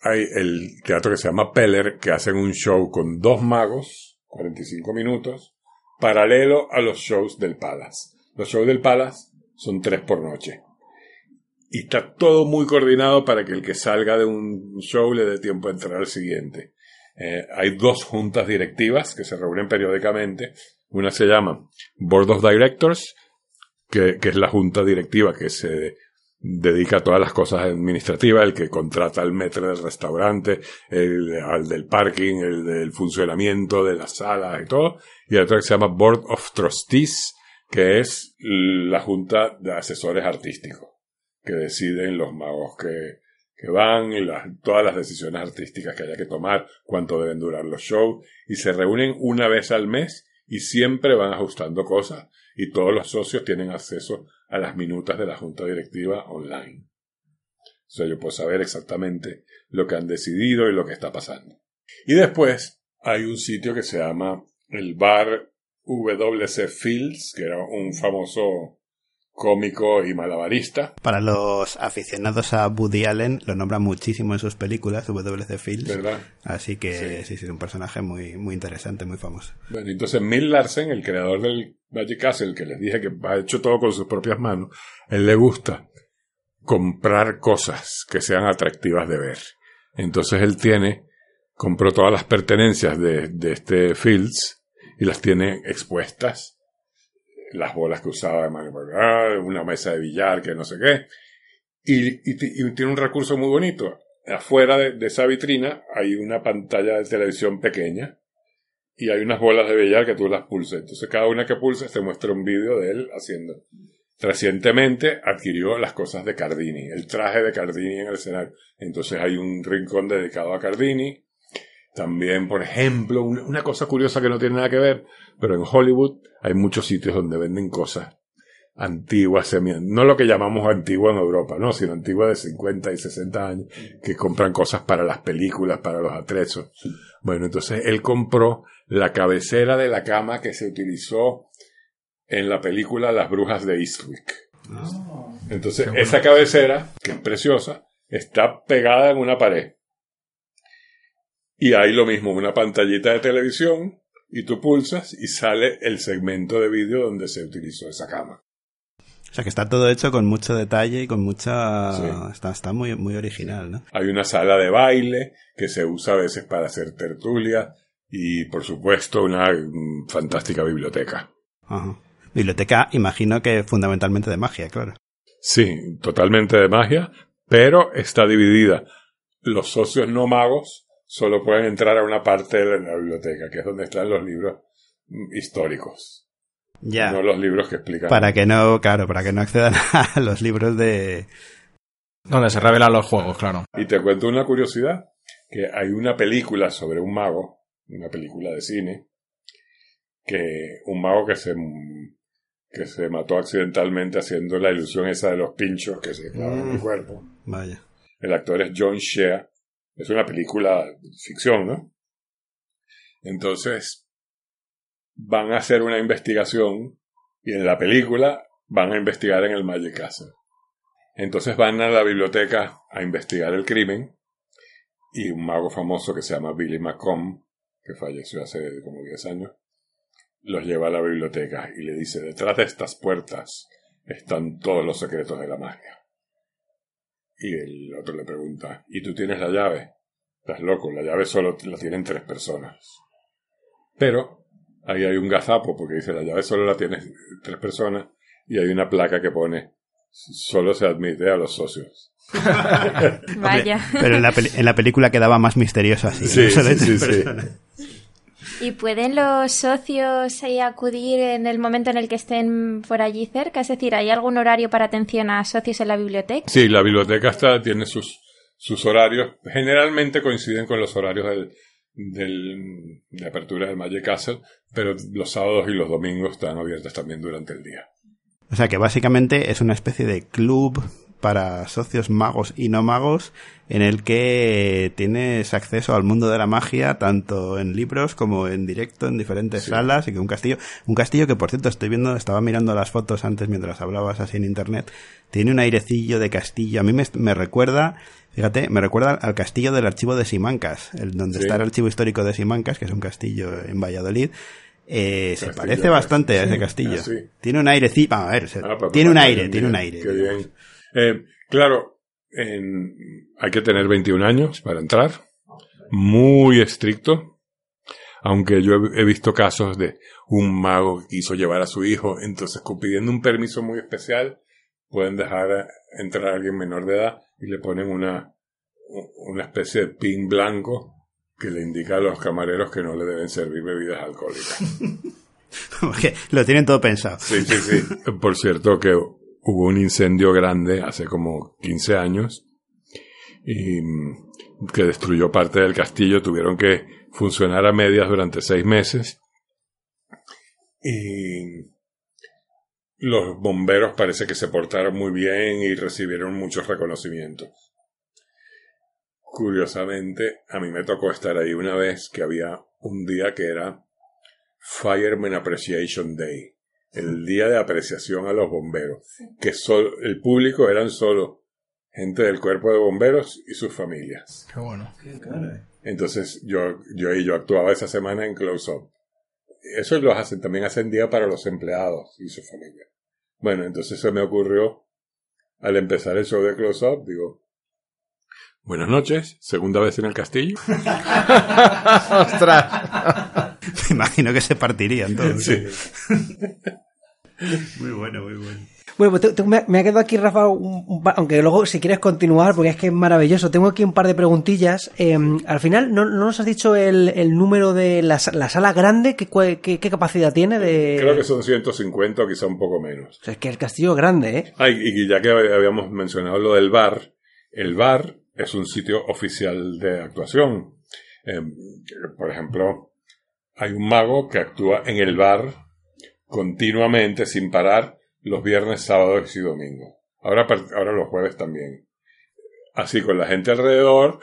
Hay el teatro que se llama Peller, que hacen un show con dos magos, 45 minutos, paralelo a los shows del Palace. Los shows del Palace son tres por noche. Y está todo muy coordinado para que el que salga de un show le dé tiempo a entrar al siguiente. Eh, hay dos juntas directivas que se reúnen periódicamente. Una se llama Board of Directors, que, es la junta directiva que se dedica a todas las cosas administrativas, el que contrata el metro del restaurante, el al del parking, el del funcionamiento de las salas y todo. Y otra que se llama Board of Trustees, que es la junta de asesores artísticos, que deciden los magos que, que van y todas las decisiones artísticas que haya que tomar, cuánto deben durar los shows, y se reúnen una vez al mes y siempre van ajustando cosas y todos los socios tienen acceso a las minutas de la junta directiva online. O sea, yo puedo saber exactamente lo que han decidido y lo que está pasando. Y después hay un sitio que se llama el bar WC Fields, que era un famoso cómico y malabarista. Para los aficionados a Woody Allen, lo nombra muchísimo en sus películas, W.C. Fields. ¿Verdad? Así que sí. sí, es un personaje muy, muy interesante, muy famoso. Bueno, entonces Mill Larsen, el creador del Magic Castle, que les dije que ha hecho todo con sus propias manos, él le gusta comprar cosas que sean atractivas de ver. Entonces él tiene, compró todas las pertenencias de, de este Fields y las tiene expuestas las bolas que usaba una mesa de billar que no sé qué. Y, tiene un recurso muy bonito. afuera de, esa vitrina hay una pantalla de televisión pequeña y hay unas bolas de billar que tú las pulsas. Entonces cada una que pulses te muestra un vídeo de él haciendo. Recientemente adquirió las cosas de Cardini, el traje de Cardini en el escenario. Entonces hay un rincón dedicado a Cardini. También, por ejemplo, un- una cosa curiosa que no tiene nada que ver, pero en Hollywood hay muchos sitios donde venden cosas antiguas, semi, no lo que llamamos antigua en Europa, no, sino antiguas de 50 y 60 años, que compran cosas para las películas, para los atrezos. Bueno, entonces él compró la cabecera de la cama que se utilizó en la película Las Brujas de Eastwick. Entonces, esa cabecera, que es preciosa, está pegada en una pared. Y hay lo mismo, una pantallita de televisión, y tú pulsas y sale el segmento de vídeo donde se utilizó esa cama. O sea que está todo hecho con mucho detalle y con mucha... Sí. Está, está muy, muy original, ¿no? Hay una sala de baile que se usa a veces para hacer tertulia y, por supuesto, una fantástica biblioteca. Ajá. Biblioteca, imagino que fundamentalmente de magia, claro. Sí, totalmente de magia, pero está dividida. Los socios no magos solo pueden entrar a una parte de la biblioteca, que es donde están los libros históricos, Ya. no los libros que explican. Para que no, claro, para que no accedan a los libros de... Donde se revelan los juegos, claro. Y te cuento una curiosidad, que hay una película sobre un mago, una película de cine, que un mago que se que se mató accidentalmente haciendo la ilusión esa de los pinchos que se clavan en el Mm. cuerpo. Vaya. El actor es John Shea. Es una película ficción, ¿no? Entonces, van a hacer una investigación y en la película van a investigar en el Magic Castle. Entonces van a la biblioteca a investigar el crimen y un mago famoso que se llama Billy Macomb, que falleció hace como 10 años, los lleva a la biblioteca y le dice, detrás de estas puertas están todos los secretos de la magia. Y el otro le pregunta, ¿y tú tienes la llave? Estás loco, la llave solo la tienen tres personas. Pero ahí hay un gazapo porque dice, la llave solo la tienen tres personas y hay una placa que pone, solo se admite a los socios. Vaya. Pero en la, en la película quedaba más misterioso así. Sí, sí, sí. ¿Y pueden los socios ahí acudir en el momento en el que estén por allí cerca? Es decir, ¿hay algún horario para atención a socios en la biblioteca? Sí, la biblioteca está, tiene sus, sus horarios. Generalmente coinciden con los horarios del, del- de apertura del Magic Castle, pero los sábados y los domingos están abiertas también durante el día. O sea que básicamente es una especie de club para socios magos y no magos en el que tienes acceso al mundo de la magia tanto en libros como en directo en diferentes Sí. salas y que un castillo un castillo que por cierto estoy viendo estaba mirando las fotos antes mientras hablabas así en internet tiene un airecillo de castillo a mí me, me recuerda fíjate me recuerda al castillo del archivo de Simancas el donde Sí. está el archivo histórico de Simancas que es un castillo en Valladolid eh, se parece bastante a ese castillo. ah, sí. Tiene un airecillo. Vamos a ver, se- Ah, pues, tiene un pues, aire, bien, tiene un aire. Qué bien. Eh, claro, en- hay que tener 21 años para entrar. Muy estricto. Aunque yo he, he visto casos de un mago que quiso llevar a su hijo, entonces pidiendo un permiso muy especial, pueden dejar a- entrar a alguien menor de edad y le ponen una, una especie de pin blanco que le indica a los camareros que no le deben servir bebidas alcohólicas. Porque lo tienen todo pensado. Sí, sí, sí. Por cierto que hubo un incendio grande hace como 15 años y mm, que destruyó parte del castillo. Tuvieron que funcionar a medias durante seis meses. Y los bomberos parece que se portaron muy bien y recibieron muchos reconocimientos. Curiosamente, a mí me tocó estar ahí una vez que había un día que era Fireman Appreciation Day, el día de apreciación a los bomberos, que solo, el público eran solo gente del cuerpo de bomberos y sus familias. Qué bueno. Entonces yo, yo, yo actuaba esa semana en Close Up. Eso los hacen, también hacen día para los empleados y su familia. Bueno, entonces se me ocurrió al empezar el show de Close Up, digo, buenas noches, segunda vez en el castillo. ¡Ostras! Me imagino que se partirían todos. Sí. Muy bueno, muy bueno. Bueno, pues te- te- me, me ha quedado aquí, Rafa, un- un aunque luego si quieres continuar, porque es que es maravilloso. Tengo aquí un par de preguntillas. Eh, al final, ¿no, no nos has dicho el, el número de la, la sala grande? ¿Qué, qué, qué capacidad tiene de...? Creo que son 150 o quizá un poco menos. O sea, es que el castillo es grande, ¿eh? Ah, y y ya que habíamos mencionado lo del bar, el bar es un sitio oficial de actuación. Eh, por ejemplo, hay un mago que actúa en el bar continuamente, sin parar, los viernes, sábados y domingos. Ahora, ahora los jueves también. Así con la gente alrededor,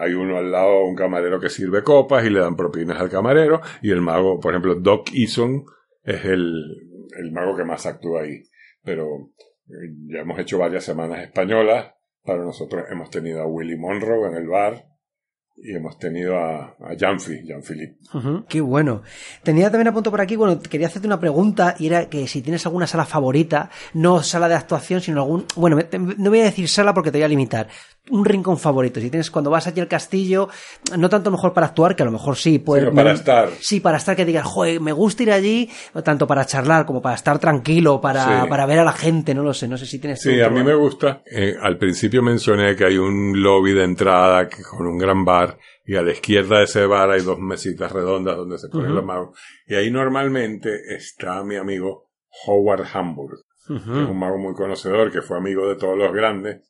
hay uno al lado, un camarero que sirve copas y le dan propinas al camarero, y el mago, por ejemplo, Doc Eason es el, el mago que más actúa ahí. Pero eh, ya hemos hecho varias semanas españolas. Para nosotros hemos tenido a Willy Monroe en el bar y hemos tenido a, a Janfi, Jean-Philippe. Qué bueno. Tenía también a punto por aquí, bueno, quería hacerte una pregunta y era que si tienes alguna sala favorita, no sala de actuación, sino algún, bueno, no voy a decir sala porque te voy a limitar, un rincón favorito. Si tienes cuando vas allí al castillo, no tanto mejor para actuar, que a lo mejor sí, puede- Sino para me- estar. Sí, para estar que digas, joder, me gusta ir allí, tanto para charlar como para estar tranquilo, para, Sí. para ver a la gente, no lo sé, no sé si tienes Sí, a mí me gusta. Eh, al principio mencioné que hay un lobby de entrada con un gran bar y a la izquierda de ese bar hay dos mesitas redondas donde se ponen Ujú. los magos. Y ahí normalmente está mi amigo Howard Hamburg, que es un mago muy conocedor, que fue amigo de todos los grandes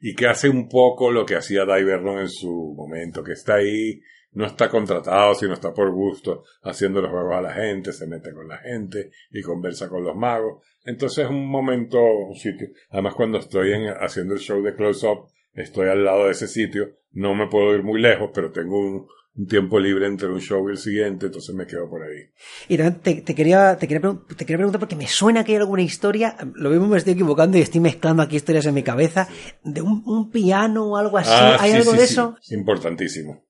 y que hace un poco lo que hacía Dai Vernon en su momento, que está ahí, no está contratado, sino está por gusto, haciendo los juegos a la gente, se mete con la gente y conversa con los magos. Entonces es un momento, un sitio. Además, cuando estoy en- haciendo el show de Close Up, estoy al lado de ese sitio, no me puedo ir muy lejos, pero tengo un, un tiempo libre entre un show y el siguiente, entonces me quedo por ahí. Y también te, te quería, te, quería, te quería preguntar porque me suena que hay alguna historia, lo mismo me estoy equivocando y estoy mezclando aquí historias en mi cabeza, de un, un piano o algo así. Ah, ¿Hay sí, algo sí, de sí. eso? Importantísimo.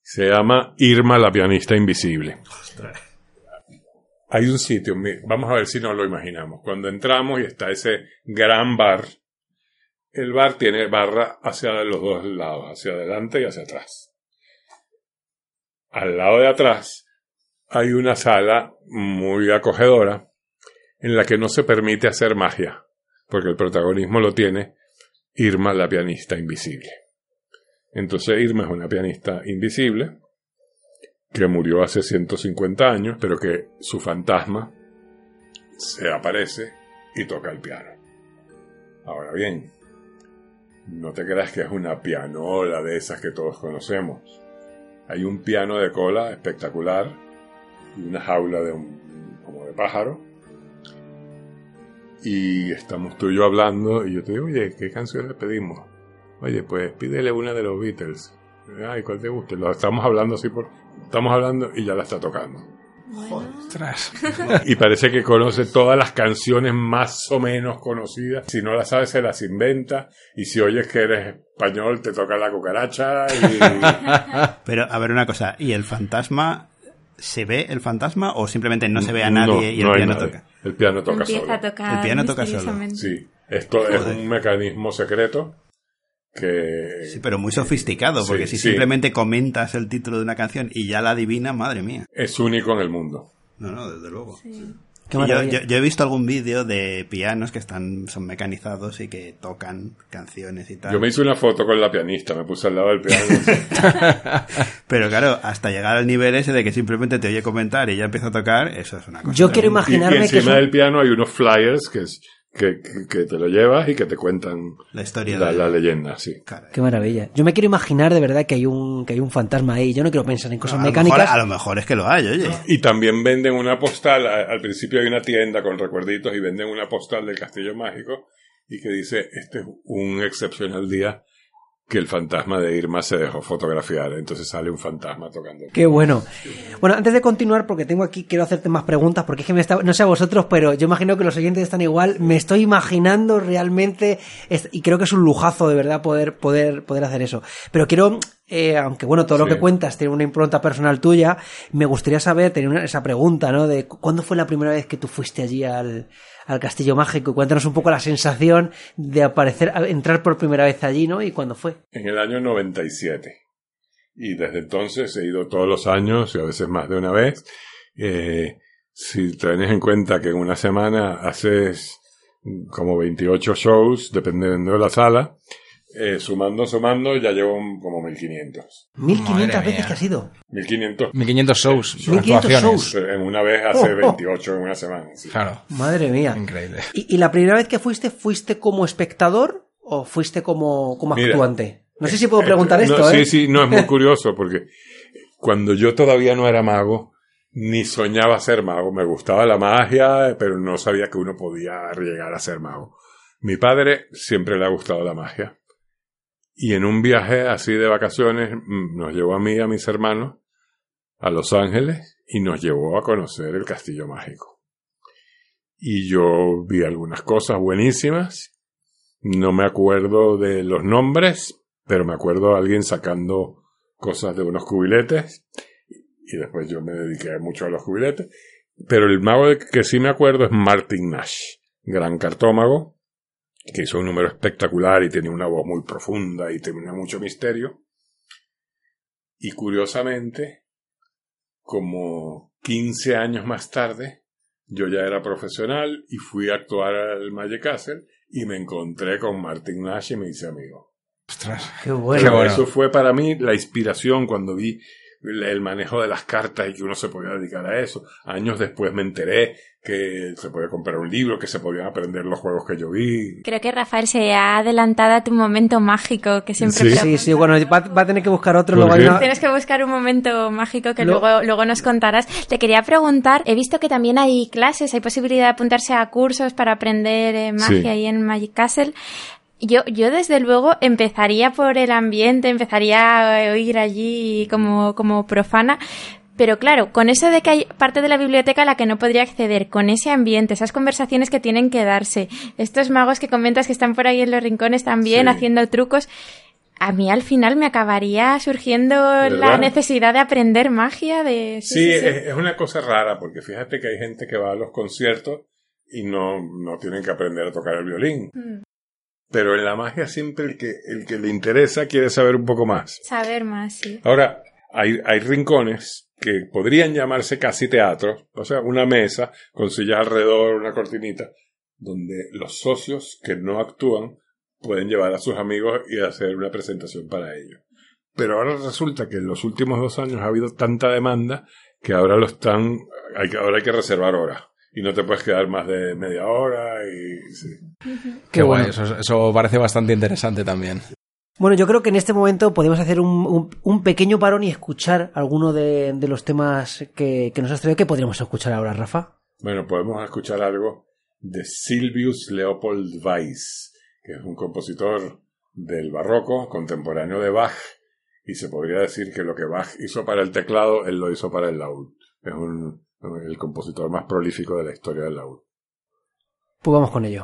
Se llama Irma la pianista invisible. Hay un sitio, vamos a ver si nos lo imaginamos. Cuando entramos y está ese gran bar, el bar tiene barra hacia los dos lados, hacia adelante y hacia atrás. Al lado de atrás hay una sala muy acogedora en la que no se permite hacer magia, porque el protagonismo lo tiene Irma la pianista invisible. Entonces Irma es una pianista invisible que murió hace 150 años, pero que su fantasma se aparece y toca el piano. Ahora bien, no te creas que es una pianola de esas que todos conocemos. Hay un piano de cola espectacular y una jaula de un, como de pájaro. Y estamos tú y yo hablando y yo te digo, oye, ¿qué canción le pedimos? Oye, pues pídele una de los Beatles. Ay, ¿cuál te guste? Lo estamos hablando así por... Estamos hablando y ya la está tocando. Y parece que conoce todas las canciones más o menos conocidas. Si no las sabes, se las inventa. Y si oyes que eres español, te toca la cucaracha. Y... Pero, a ver una cosa, ¿y el fantasma, se ve el fantasma o simplemente no se ve a nadie No, y el no piano nadie. toca? El piano toca Empieza solo. a tocar El piano toca solo. Sí, esto es un mecanismo secreto que... Sí, pero muy sofisticado, Sí, porque si sí. simplemente comentas el título de una canción y ya la adivina, madre mía. es único en el mundo. No, no, desde luego. Yo, maravilla. yo- yo he visto algún vídeo de pianos que están son mecanizados y que tocan canciones y tal. Yo me hice una foto con la pianista, me puse al lado del piano. Pero claro, hasta llegar al nivel ese de que simplemente te oye comentar y ya empieza a tocar, eso es una cosa. Yo quiero tremenda. y, y imaginarme que encima son- del piano hay unos flyers que, es- que, que- que te lo llevas y que te cuentan La historia la, de la leyenda, sí. Caray. Qué maravilla. Yo me quiero imaginar de verdad que hay un, que hay un fantasma ahí. Yo no quiero pensar en cosas a, lo mecánicas. mejor, a lo mejor es que lo hay, oye. Y también venden una postal, al principio hay una tienda con recuerditos y venden una postal del Castillo Mágico y que dice, este es un excepcional día que el fantasma de Irma se dejó fotografiar. Entonces sale un fantasma tocando. Qué bueno. Bueno, antes de continuar, porque tengo aquí, quiero hacerte más preguntas, porque es que me está, no sé a vosotros, pero yo imagino que los oyentes están igual. Me estoy imaginando realmente, y creo que es un lujazo de verdad poder, poder, poder hacer eso. Pero quiero, eh, aunque bueno, todo lo que cuentas tiene una impronta personal tuya, me gustaría saber, tener una- esa pregunta, ¿no? De cu- cuándo fue la primera vez que tú fuiste allí al, al Castillo Mágico y cuéntanos un poco la sensación de aparecer, entrar por primera vez allí, ¿no? Y cuándo fue. En el año 97. Y desde entonces he ido todos los años y a veces más de una vez. Eh, si tenés en cuenta que en una semana haces como 28 shows, dependiendo de la sala. Eh, sumando, sumando, ya llevo como 1500. 1500 Madre veces que ha sido. 1500 1500 shows, 1500 actuaciones. shows. en una vez hace Oh, oh. 28 en una semana. sí. Claro, Madre mía. increíble. ¿Y, y la primera vez que fuiste, fuiste como espectador o fuiste como, como Mira, actuante? No sé si puedo preguntar Eh, esto, no, ¿eh? Sí, sí, no, es muy curioso porque cuando yo todavía no era mago, ni soñaba ser mago. Me gustaba la magia, pero no sabía que uno podía llegar a ser mago. Mi padre siempre le ha gustado la magia. Y en un viaje así de vacaciones mm, nos llevó a mí y a mis hermanos a Los Ángeles y nos llevó a conocer el Castillo Mágico. Y yo vi algunas cosas buenísimas. No me acuerdo de los nombres, pero me acuerdo de alguien sacando cosas de unos cubiletes. Y después yo me dediqué mucho a los cubiletes. Pero el mago que sí me acuerdo es Martin Nash, gran cartómago, que hizo un número espectacular y tenía una voz muy profunda y tenía mucho misterio. Y curiosamente, como 15 años más tarde, yo ya era profesional y fui a actuar al Magic Castle y me encontré con Martin Nash y me hice amigo. Ostras. Qué bueno. Eso fue para mí la inspiración cuando vi el manejo de las cartas y que uno se podía dedicar a eso. Años después me enteré que se podía comprar un libro, que se podían aprender los juegos que yo vi. Creo que Rafael se ha adelantado a tu momento mágico que siempre Sí. Sí, sí, bueno, va, va a tener que buscar otro. ¿Por luego una- Tienes que buscar un momento mágico que Lo- luego, luego nos contarás. Te quería preguntar, he visto que también hay clases, hay posibilidad de apuntarse a cursos para aprender eh, magia Sí. ahí en Magic Castle. Yo, yo desde luego empezaría por el ambiente, empezaría a ir allí como, como profana. Pero claro, con eso de que hay parte de la biblioteca a la que no podría acceder, con ese ambiente, esas conversaciones que tienen que darse, estos magos que comentas que están por ahí en los rincones también Sí. haciendo trucos, a mí al final me acabaría surgiendo la necesidad de aprender magia, de... Sí, Es, es una cosa rara, porque fíjate que hay gente que va a los conciertos y no, no tienen que aprender a tocar el violín. Mm. Pero en la magia siempre el que, el que le interesa quiere saber un poco más. Saber más, sí. Ahora, hay, hay rincones que podrían llamarse casi teatros, o sea, una mesa con sillas alrededor, una cortinita, donde los socios que no actúan pueden llevar a sus amigos y hacer una presentación para ellos. Pero ahora resulta que en los últimos dos años ha habido tanta demanda que ahora lo están, hay que, ahora hay que reservar horas. Y no te puedes quedar más de media hora y sí. Qué bueno. guay, eso, eso parece bastante interesante también. Bueno, yo creo que en este momento podemos hacer un, un- un pequeño parón y escuchar alguno de, de los temas que, que nos has traído. ¿Qué podríamos escuchar ahora, Rafa? Bueno, podemos escuchar algo de Silvius Leopold Weiss, que es un compositor del barroco, contemporáneo de Bach, y se podría decir que lo que Bach hizo para el teclado, él lo hizo para el laúd. Es un, el compositor más prolífico de la historia del laúd. Pues vamos con ello.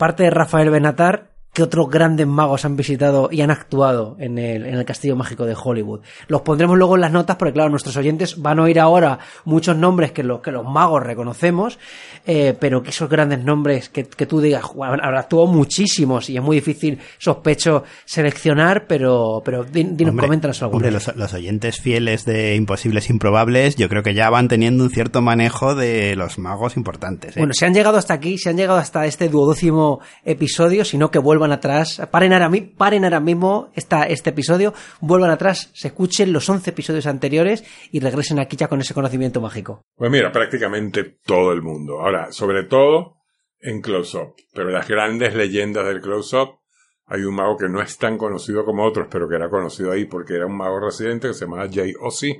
Aparte de Rafael Benatar, ¿qué otros grandes magos han visitado y han actuado en el, en el Castillo Mágico de Hollywood? Los pondremos luego en las notas porque, claro, nuestros oyentes van a oír ahora muchos nombres que los, que los magos reconocemos, eh, pero que esos grandes nombres que, que tú digas, "Guau, habrá actuado muchísimos y es muy difícil, sospecho, seleccionar, pero, pero din- dinos, coméntanos algunos. hombre, los, los oyentes fieles de Imposibles Improbables, yo creo que ya van teniendo un cierto manejo de los magos importantes. ¿eh? Bueno, si han llegado hasta aquí, si han llegado hasta este duodécimo episodio, sino que vuelvan atrás, paren ahora, mi- paren ahora mismo esta, este episodio, vuelvan atrás, se escuchen los 11 episodios anteriores y regresen aquí ya con ese conocimiento mágico. Pues mira, prácticamente todo el mundo. Ahora, sobre todo en close-up. Pero las grandes leyendas del close-up, hay un mago que no es tan conocido como otros, pero que era conocido ahí porque era un mago residente que se llamaba Jay Ozzy,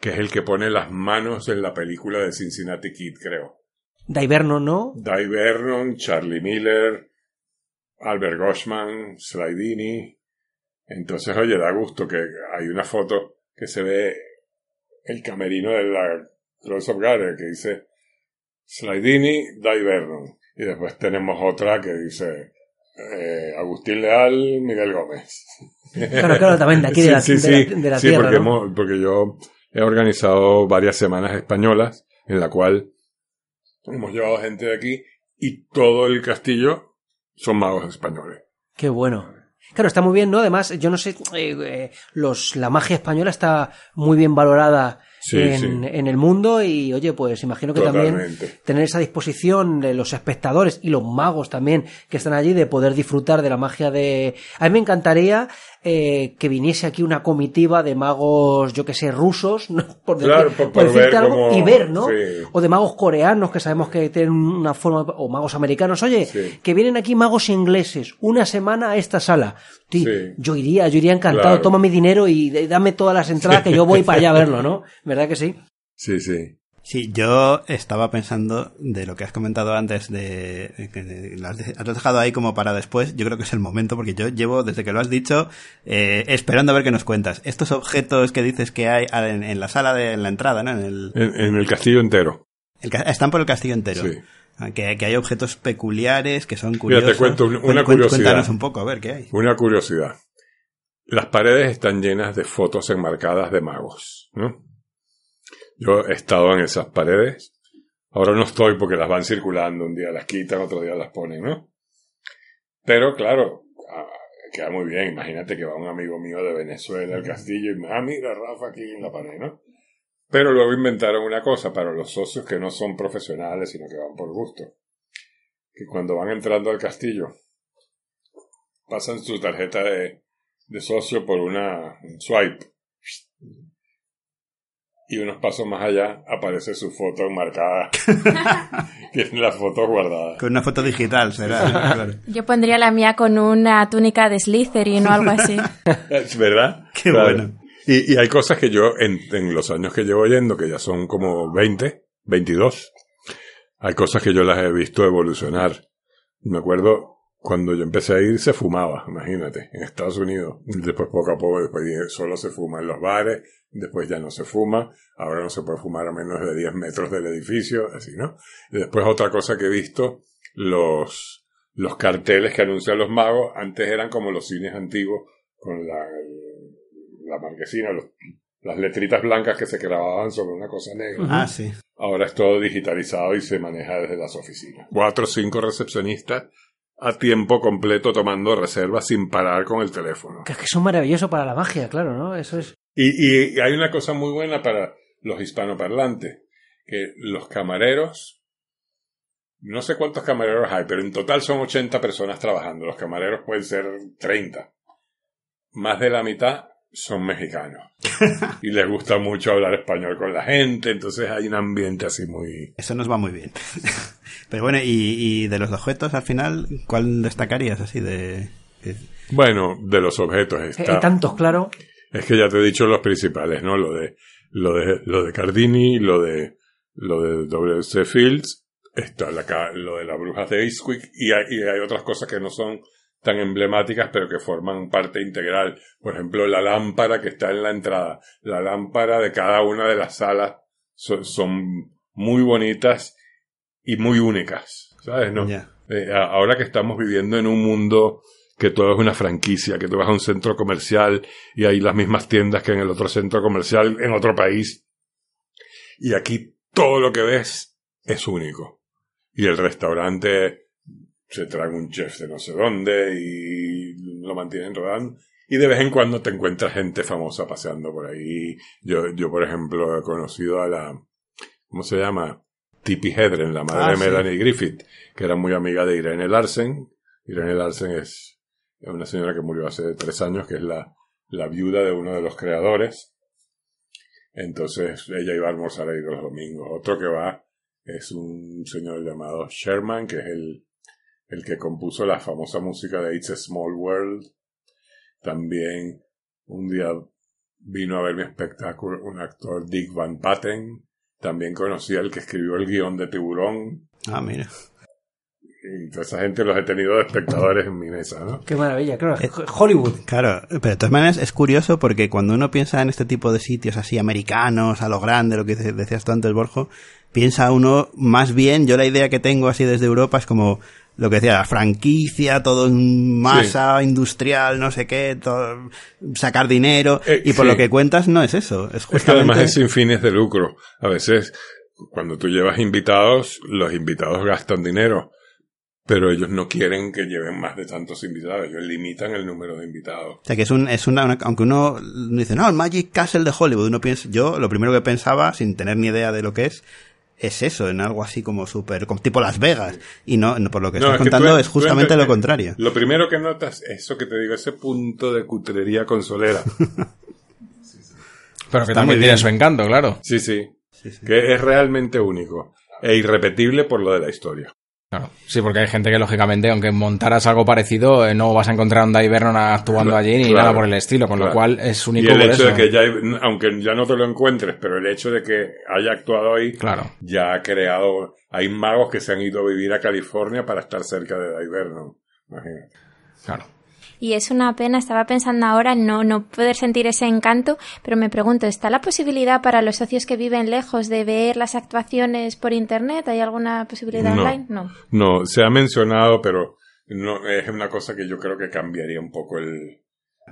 que es el que pone las manos en la película de Cincinnati Kid, creo. Daiverno, ¿no? Dai Vernon, Charlie Miller, Albert Goshman, Slidini. Entonces, oye, da gusto que hay una foto que se ve el camerino de la Close of Garden que dice Slidini, Dai Vernon. Y después tenemos otra que dice eh, Agustín Leal, Miguel Gómez. Claro, claro, también de aquí de la, Sí, sí, de la- sí. de la Sí, tierra, porque, ¿no? hemos- porque yo he organizado varias semanas españolas en la cual hemos llevado gente de aquí y todo el castillo son magos españoles. Qué bueno. Claro, está muy bien, ¿no? Además, yo no sé, eh, eh, los, la magia española está muy bien valorada Sí, en, sí. en el mundo y, oye, pues imagino que también tener esa disposición de los espectadores y los magos también que están allí de poder disfrutar de la magia de... A mí me encantaría eh, que viniese aquí una comitiva de magos, yo que sé, rusos, ¿no? por, decir- Claro, por- por decirte ver algo, cómo- y ver, ¿no? sí. O de magos coreanos que sabemos que tienen una forma, o magos americanos, oye, Sí. que vienen aquí magos ingleses una semana a esta sala. Tí, Sí. Yo iría, yo iría encantado, Claro. toma mi dinero y dame todas las entradas que yo voy para allá a verlo, ¿no? ¿Verdad que sí? Sí, sí. Sí, yo estaba pensando de lo que has comentado antes, de, que lo has, de- has dejado ahí como para después. Yo creo que es el momento, porque yo llevo, desde que lo has dicho, eh, esperando a ver qué nos cuentas. Estos objetos que dices que hay en, en la sala de en la entrada, ¿no? En el, En, en el castillo entero. el están por el castillo entero. Sí. Ah, Que, que hay objetos peculiares que son Mira, curiosos. te cuento un- Cuen- una curiosidad. Cuéntanos un poco, a ver qué hay. Una curiosidad. Las paredes están llenas de fotos enmarcadas de magos, ¿no? Yo he estado en esas paredes. Ahora no estoy porque las van circulando. Un día las quitan, otro día las ponen, ¿no? Pero claro, ah, queda muy bien. Imagínate que va un amigo mío de Venezuela al castillo y me, ah, mira, Rafa aquí en la pared, ¿no? Pero luego inventaron una cosa para los socios que no son profesionales, sino que van por gusto. Que cuando van entrando al castillo, pasan su tarjeta de, de socio por una un swipe. Y unos pasos más allá aparece su foto enmarcada. Tiene las fotos guardadas. Con una foto digital, será. claro. Yo pondría la mía con una túnica de Slytherin o algo así. Es verdad. Qué bueno. Y, y hay cosas que yo, en, en los años que llevo yendo, que ya son como 20, 22, hay cosas que yo las he visto evolucionar. Me acuerdo cuando yo empecé a ir se fumaba, imagínate, en Estados Unidos. Después poco a poco, después solo se fuma en los bares, después ya no se fuma, ahora no se puede fumar a menos de 10 metros del edificio, así, ¿no? Y después otra cosa que he visto, los, los carteles que anuncian los magos, antes eran como los cines antiguos, con la, la marquesina, los- las letritas blancas que se grababan sobre una cosa negra. Ah, sí. Ahora es todo digitalizado y se maneja desde las oficinas. Cuatro o cinco recepcionistas a tiempo completo tomando reservas sin parar con el teléfono. Que es que es maravilloso para la magia, claro, ¿no? Eso es. Y, y hay una cosa muy buena para los hispanoparlantes, que los camareros, no sé cuántos camareros hay, pero en total son 80 personas trabajando. Los camareros pueden ser 30. Más de la mitad son mexicanos. y les gusta mucho hablar español con la gente, entonces hay un ambiente así muy... Eso nos va muy bien. Pero bueno, y, y de los objetos, al final, ¿cuál destacarías así de...? de- Bueno, de los objetos Hay está... tantos, claro. Es que ya te he dicho los principales, ¿no? Lo de lo de lo de Cardini, lo de lo de W.C. Fields, está la, ca- lo de las brujas de Eastwick y hay, y hay otras cosas que no son tan emblemáticas pero que forman parte integral. Por ejemplo, la lámpara que está en la entrada, la lámpara de cada una de las salas so- son muy bonitas y muy únicas, ¿sabes? No. Eh, ahora que estamos viviendo en un mundo que todo es una franquicia, que tú vas a un centro comercial y hay las mismas tiendas que en el otro centro comercial en otro país. Y aquí todo lo que ves es único. Y el restaurante se trae un chef de no sé dónde y lo mantienen rodando. Y de vez en cuando te encuentras gente famosa paseando por ahí. Yo, yo por ejemplo, he conocido a la, ¿cómo se llama? Tippi Hedren, la madre Ah, de sí. Melanie Griffith, que era muy amiga de Irene Larsen. Irene Larsen es una señora que murió hace tres años, que es la, la viuda de uno de los creadores. Entonces ella iba a almorzar ahí los domingos. Otro que va es un señor llamado Sherman, que es el, el que compuso la famosa música de It's a Small World. También un día vino a ver mi espectáculo un actor Dick Van Patten. También conocí al que escribió el guion de Tiburón. Ah, mira. Y toda esa gente los he tenido de espectadores en mi mesa, ¿no? Qué maravilla, claro. Hollywood. Claro, pero de todas maneras es curioso porque cuando uno piensa en este tipo de sitios así americanos, a lo grande, lo que de- decías tú antes, Borjo, piensa uno más bien, yo la idea que tengo así desde Europa es como lo que decía, la franquicia, todo en masa, industrial, no sé qué, todo, sacar dinero, Eh, y por sí. lo que cuentas no es eso, es Es que justamente... además es sin fines de lucro. A veces, cuando tú llevas invitados, los invitados gastan dinero, pero ellos no quieren que lleven más de tantos invitados. Ellos limitan el número de invitados. O sea, que es un, es una, una- aunque uno dice, no, el Magic Castle de Hollywood, uno piensa, yo lo primero que pensaba, sin tener ni idea de lo que es, es eso, en algo así como súper, como tipo Las Vegas. Y no, no, por lo que No, estás es que contando tú- es justamente lo contrario. Lo primero que notas es eso que te digo, ese punto de cutrería consolera. Pero que Está también tiene su encanto, claro. Sí, sí. Sí, sí. Que es realmente único e irrepetible por lo de la historia. Claro. Sí, porque hay gente que, lógicamente, aunque montaras algo parecido, eh, no vas a encontrar a un Dave Vernon actuando Claro, allí ni claro, nada por el estilo, con lo cual es único Y el por hecho eso. de que ya, aunque ya no te lo encuentres, pero el hecho de que haya actuado ahí, Claro. ya ha creado, hay magos que se han ido a vivir a California para estar cerca de Dave Vernon. Imagínate. Claro. Y es una pena, estaba pensando ahora no, no poder sentir ese encanto, pero me pregunto, ¿está la posibilidad para los socios que viven lejos de ver las actuaciones por internet? ¿Hay alguna posibilidad No. online? No. No, se ha mencionado, pero no es una cosa que yo creo que cambiaría un poco el,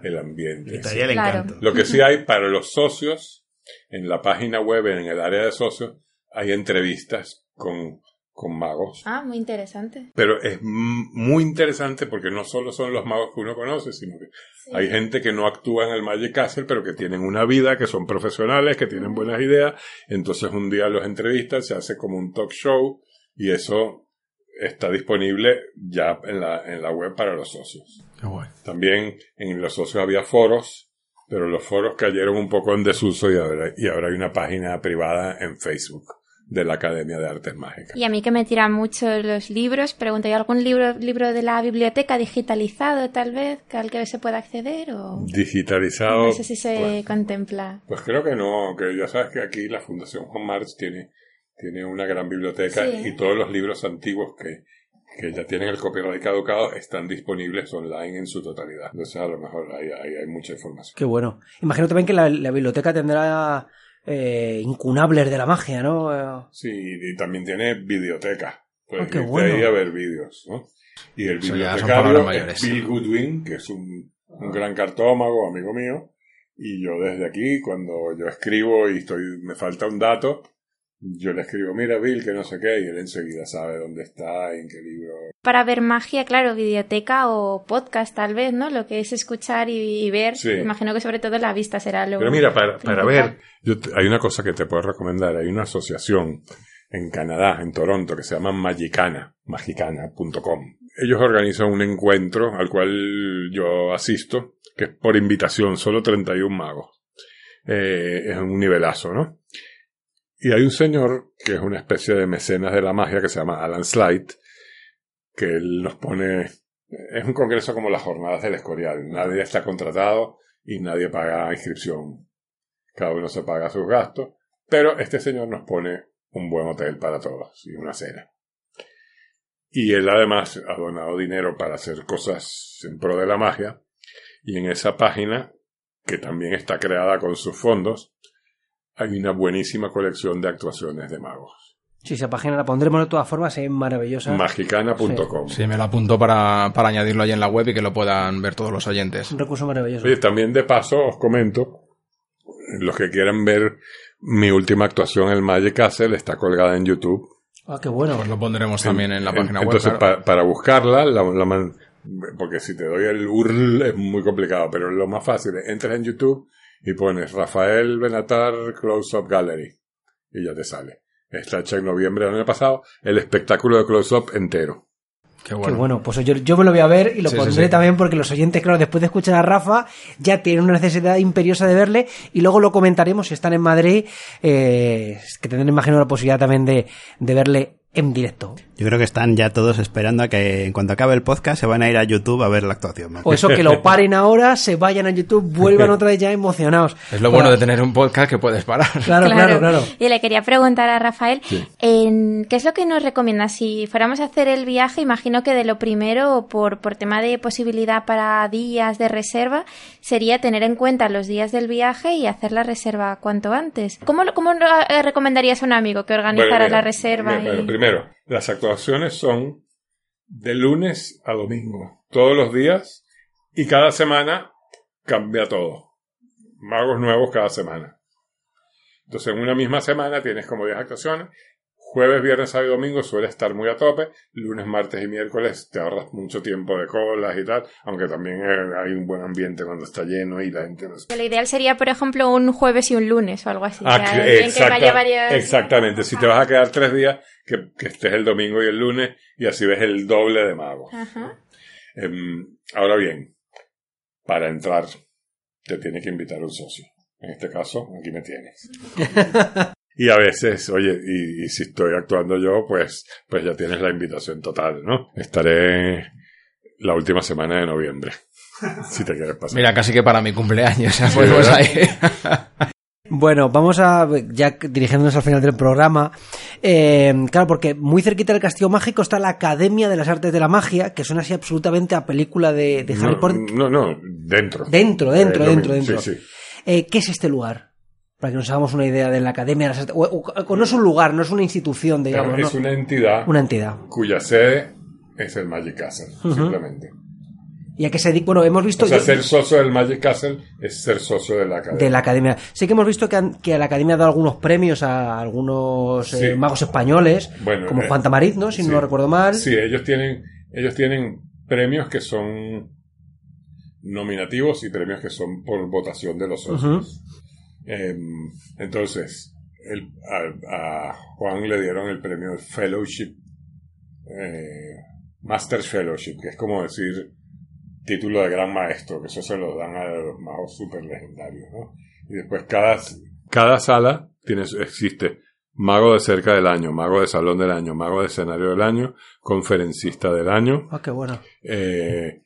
el ambiente. El Claro. Lo que sí hay para los socios, en la página web, en el área de socios, hay entrevistas con, con magos. Ah, muy interesante. Pero es muy interesante porque no solo son los magos que uno conoce, sino que hay gente que no actúa en el Magic Castle, pero que tienen una vida, que son profesionales, que tienen buenas ideas. Entonces un día los entrevistan, se hace como un talk show y eso está disponible ya en la, en la web para los socios. Qué guay. También en los socios había foros, pero los foros cayeron un poco en desuso y ahora, y ahora hay una página privada en Facebook de la Academia de Artes Mágicas. Y a mí que me tiran mucho los libros, pregunto, ¿hay algún libro, libro de la biblioteca digitalizado tal vez que al que se pueda acceder o Digitalizado. no sé si se pues, contempla? pues creo que no, que ya sabes que aquí la Fundación Juan March tiene, tiene una gran biblioteca Sí. y todos los libros antiguos que, que ya tienen el copyright caducado están disponibles online en su totalidad. Entonces a lo mejor ahí, ahí hay mucha información. Qué bueno. Imagino también que la, la biblioteca tendrá eh, incunables de la magia, ¿no? Eh, Sí, y también tiene videoteca. Puedes Ah, qué irte bueno. ahí a ver vídeos, ¿no? Y el bibliotecario es. Bill Goodwin, que es un, un gran cartómago, amigo mío. Y yo desde aquí, cuando yo escribo y estoy, me falta un dato, yo le escribo, mira Bill, que no sé qué, y él enseguida sabe dónde está, en qué libro. Para ver magia, claro, videoteca o podcast tal vez, ¿no? Lo que es escuchar y, y ver. Sí. Imagino que sobre todo la vista será lo... Pero mira, para, para ver, yo te- hay una cosa que te puedo recomendar. Hay una asociación en Canadá, en Toronto, que se llama Magicana, magicana.com. Ellos organizan un encuentro al cual yo asisto, que es por invitación, solo 31 magos. Eh, es un nivelazo, ¿no? Y hay un señor que es una especie de mecenas de la magia que se llama Alan Slight, que él nos pone... Es un congreso como las jornadas del Escorial. Nadie está contratado y nadie paga inscripción. Cada uno se paga sus gastos. Pero este señor nos pone un buen hotel para todos y una cena. Y él además ha donado dinero para hacer cosas en pro de la magia. Y en esa página, que también está creada con sus fondos, hay una buenísima colección de actuaciones de magos. Sí, esa página la pondremos de todas formas, es maravillosa. Magicana.com. Sí, me lo apunto para, para añadirlo ahí en la web y que lo puedan ver todos los oyentes. Un recurso maravilloso. Oye, también de paso os comento, los que quieran ver mi última actuación en el Magic Castle está colgada en YouTube. Ah, qué bueno. Pues lo pondremos también en la página web. Entonces, claro. pa- para buscarla, la, la man- porque si te doy el URL es muy complicado, pero lo más fácil es entras en YouTube y pones Rafael Benatar Close Up Gallery y ya te sale. Está hecha en noviembre del año pasado, el espectáculo de Close Up entero. Qué Qué bueno. bueno, pues yo, yo me lo voy a ver y lo Sí, sí, pondré sí. también porque los oyentes, claro, después de escuchar a Rafa, ya tienen una necesidad imperiosa de verle y luego lo comentaremos si están en Madrid, eh, que tendrán, imagino, la posibilidad también de, de verle en directo. Yo creo que están ya todos esperando a que en cuanto acabe el podcast se van a ir a YouTube a ver la actuación. ¿no? O eso, que lo paren ahora, se vayan a YouTube, vuelvan otra vez ya emocionados. Es lo bueno de tener un podcast que puedes parar. Claro, claro, claro. Y le quería preguntar a Rafael, en- ¿qué es lo que nos recomienda? Si fuéramos a hacer el viaje, imagino que de lo primero, por, por tema de posibilidad para días de reserva, sería tener en cuenta los días del viaje y hacer la reserva cuanto antes. ¿Cómo, lo- cómo eh, recomendarías a un amigo que organizara Bueno, mira, la reserva? mira, y- Primero, las actuaciones son de lunes a domingo, todos los días, y cada semana cambia todo. Magos nuevos cada semana. Entonces, en una misma semana tienes como 10 actuaciones. Jueves, viernes, sábado y domingo suele estar muy a tope. Lunes, martes y miércoles te ahorras mucho tiempo de colas y tal. Aunque también eh, hay un buen ambiente cuando está lleno y la gente no Lo ideal sería, por ejemplo, un jueves y un lunes o algo así. Ah, ya, que- en que exacta- vaya varias- Exactamente. Si te vas a quedar tres días, que, que estés el domingo y el lunes y así ves el doble de magos. Ajá. Em, ahora bien, para entrar te tiene que invitar un socio. En este caso, aquí me tienes. y a veces, oye, y, y si estoy actuando yo, pues, pues ya tienes la invitación total, ¿no? Estaré la última semana de noviembre. si te quieres pasar. Mira, casi que para mi cumpleaños. Bueno, vamos a, ya dirigiéndonos al final del programa, eh, claro, porque muy cerquita del Castillo Mágico está la Academia de las Artes de la Magia, que suena así absolutamente a película de, de Harry no, Potter. no, no, dentro. Dentro, dentro, Eh, dentro, mismo, dentro. Sí, sí. Eh, ¿Qué es este lugar? Para que nos hagamos una idea de la Academia de las Artes. O, o- o no es un lugar, no es una institución, digamos, es ¿no? una entidad Una entidad. cuya sede es el Magic Castle, simplemente. Y a qué se dedica. Bueno, hemos visto. O sea, yo- ser socio del Magic Castle es ser socio de la academia. de la academia. Sí que hemos visto que, han- que la academia ha dado algunos premios a algunos eh, magos españoles, Bueno, como eh, Juan Tamariz, ¿no? Si sí. no lo recuerdo mal. Sí, ellos tienen, ellos tienen premios que son nominativos y premios que son por votación de los socios. Em, entonces, el- a, a Juan le dieron el premio Fellowship, eh, Master Fellowship, que es como decir título de gran maestro, que eso se lo dan a los magos super legendarios, ¿no? Y después cada, cada sala tiene, existe mago de cerca del año, mago de salón del año, mago de escenario del año, conferencista del año, Ah, qué bueno. eh,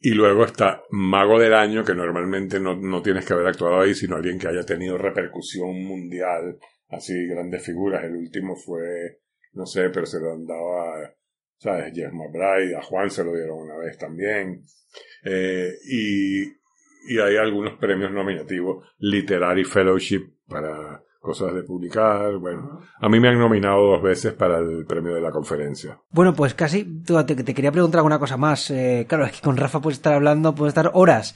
y luego está Mago del Año, que normalmente no, no tienes que haber actuado ahí, sino alguien que haya tenido repercusión mundial, así grandes figuras. El último fue, no sé, pero se lo han dado a, ¿sabes? Jeff McBride, a Juan se lo dieron una vez también. Eh, y, y hay algunos premios nominativos, Literary Fellowship para cosas de publicar. Bueno, a mí me han nominado dos veces para el premio de la conferencia. Bueno, pues casi te, te quería preguntar alguna cosa más. Eh, claro, es que con Rafa puedes estar hablando, puedes estar horas.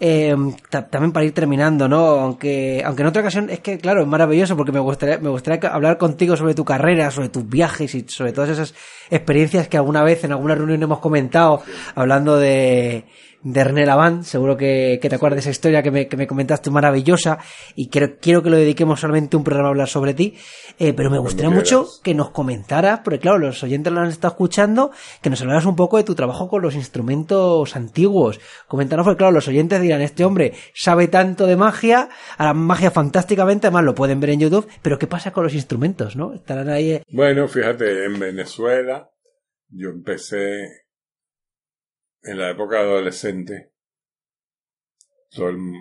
Eh, ta- también para ir terminando, ¿no? Aunque, aunque en otra ocasión es que, claro, es maravilloso porque me gustaría, me gustaría hablar contigo sobre tu carrera, sobre tus viajes y sobre todas esas experiencias que alguna vez en alguna reunión hemos comentado, hablando de, de René Lavant. Seguro que, que te acuerdas de esa historia que me, que me comentaste maravillosa y quiero, quiero que lo dediquemos solamente un programa a hablar sobre ti. Eh, pero me gustaría quieras. mucho que nos comentaras, porque claro, los oyentes lo han estado escuchando, que nos hablaras un poco de tu trabajo con los instrumentos antiguos. Coméntanos, porque claro, los oyentes dirán, este hombre sabe tanto de magia, a la magia fantásticamente, además lo pueden ver en YouTube, pero ¿qué pasa con los instrumentos, no? Estarán ahí... eh, Bueno, fíjate, en Venezuela yo empecé en la época adolescente. Todo el-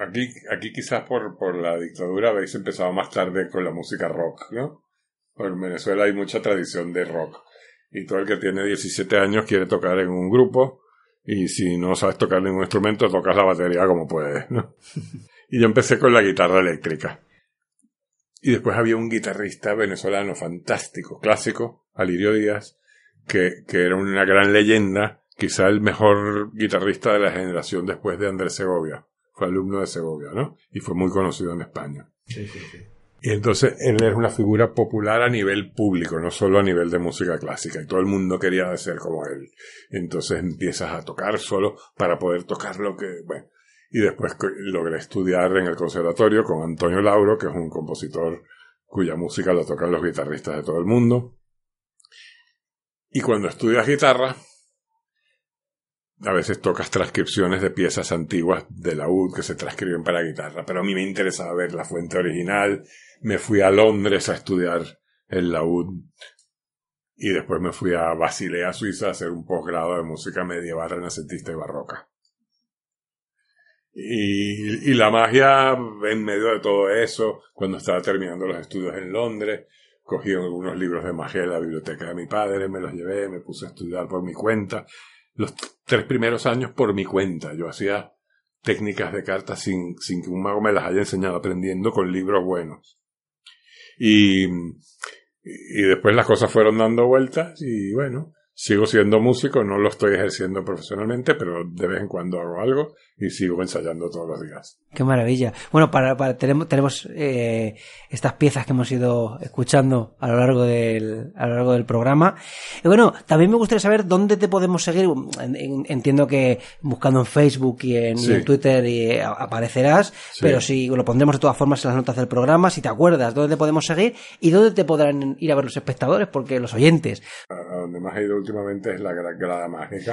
aquí, aquí quizás por, por la dictadura habéis empezado más tarde con la música rock, ¿no? En Venezuela hay mucha tradición de rock. Y todo el que tiene 17 años quiere tocar en un grupo. Y si no sabes tocar ningún instrumento, tocas la batería como puedes, ¿no? y yo empecé con la guitarra eléctrica. Y después había un guitarrista venezolano fantástico, clásico, Alirio Díaz, que, que era una gran leyenda, quizá el mejor guitarrista de la generación después de Andrés Segovia. Fue alumno de Segovia, ¿no? Y fue muy conocido en España. Sí, sí, sí. Y entonces él es una figura popular a nivel público, no solo a nivel de música clásica, y todo el mundo quería ser como él. Entonces empiezas a tocar solo para poder tocar lo que, bueno. Y después logré estudiar en el conservatorio con Antonio Lauro, que es un compositor cuya música la tocan los guitarristas de todo el mundo. Y cuando estudias guitarra, a veces tocas transcripciones de piezas antiguas de la UD que se transcriben para guitarra, pero a mí me interesaba ver la fuente original. Me fui a Londres a estudiar el laúd y después me fui a Basilea, Suiza, a hacer un posgrado de música medieval, renacentista y barroca. Y, y la magia en medio de todo eso, cuando estaba terminando los estudios en Londres, cogí algunos libros de magia de la biblioteca de mi padre, me los llevé, me puse a estudiar por mi cuenta los tres primeros años por mi cuenta. Yo hacía técnicas de cartas sin, sin que un mago me las haya enseñado, aprendiendo con libros buenos. Y, y después las cosas fueron dando vueltas y bueno, sigo siendo músico, no lo estoy ejerciendo profesionalmente, pero de vez en cuando hago algo y sigo ensayando todos los días. Qué maravilla. Bueno, para, para tenemos, tenemos eh, estas piezas que hemos ido escuchando a lo largo del, a lo largo del programa. Y bueno, también me gustaría saber dónde te podemos seguir. Entiendo que buscando en Facebook y en, Sí. y en Twitter y aparecerás, Sí. pero si lo pondremos de todas formas en las notas del programa, si te acuerdas dónde te podemos seguir y dónde te podrán ir a ver los espectadores, porque los oyentes. A a donde más he ido últimamente es la gra- grada mágica.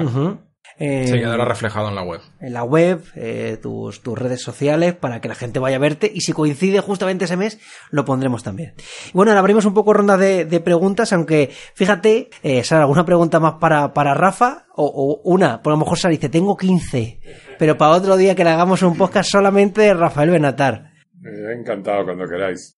Eh, Se quedará reflejado en la web. en la web, eh, tus, tus redes sociales, para que la gente vaya a verte. Y si coincide justamente ese mes, lo pondremos también. Y bueno, ahora abrimos un poco ronda de, de preguntas, aunque fíjate, eh, Sara, ¿alguna pregunta más para, para Rafa? O, o una, por lo mejor Sara dice, tengo 15, pero para otro día que le hagamos un podcast solamente de Rafael Benatar. Eh, encantado cuando queráis.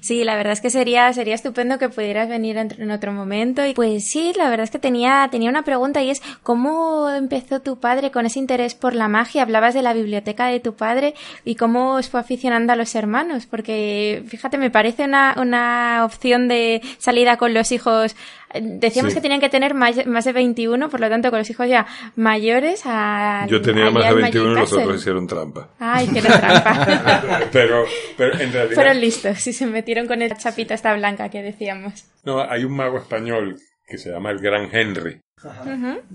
Sí, la verdad es que sería, sería estupendo que pudieras venir en, otro momento. Y pues sí, la verdad es que tenía, tenía una pregunta y es ¿cómo empezó tu padre con ese interés por la magia? Hablabas de la biblioteca de tu padre y cómo os fue aficionando a los hermanos, porque fíjate, me parece una, una opción de salida con los hijos. Decíamos Sí. que tenían que tener más, más de 21, por lo tanto, con los hijos ya mayores a. Yo tenía más de al 21 y los otros hicieron trampa. Ay, qué trampa. pero, pero en realidad... Fueron listos y se metieron con el chapito esta blanca que decíamos. No, hay un mago español que se llama el Gran Henry,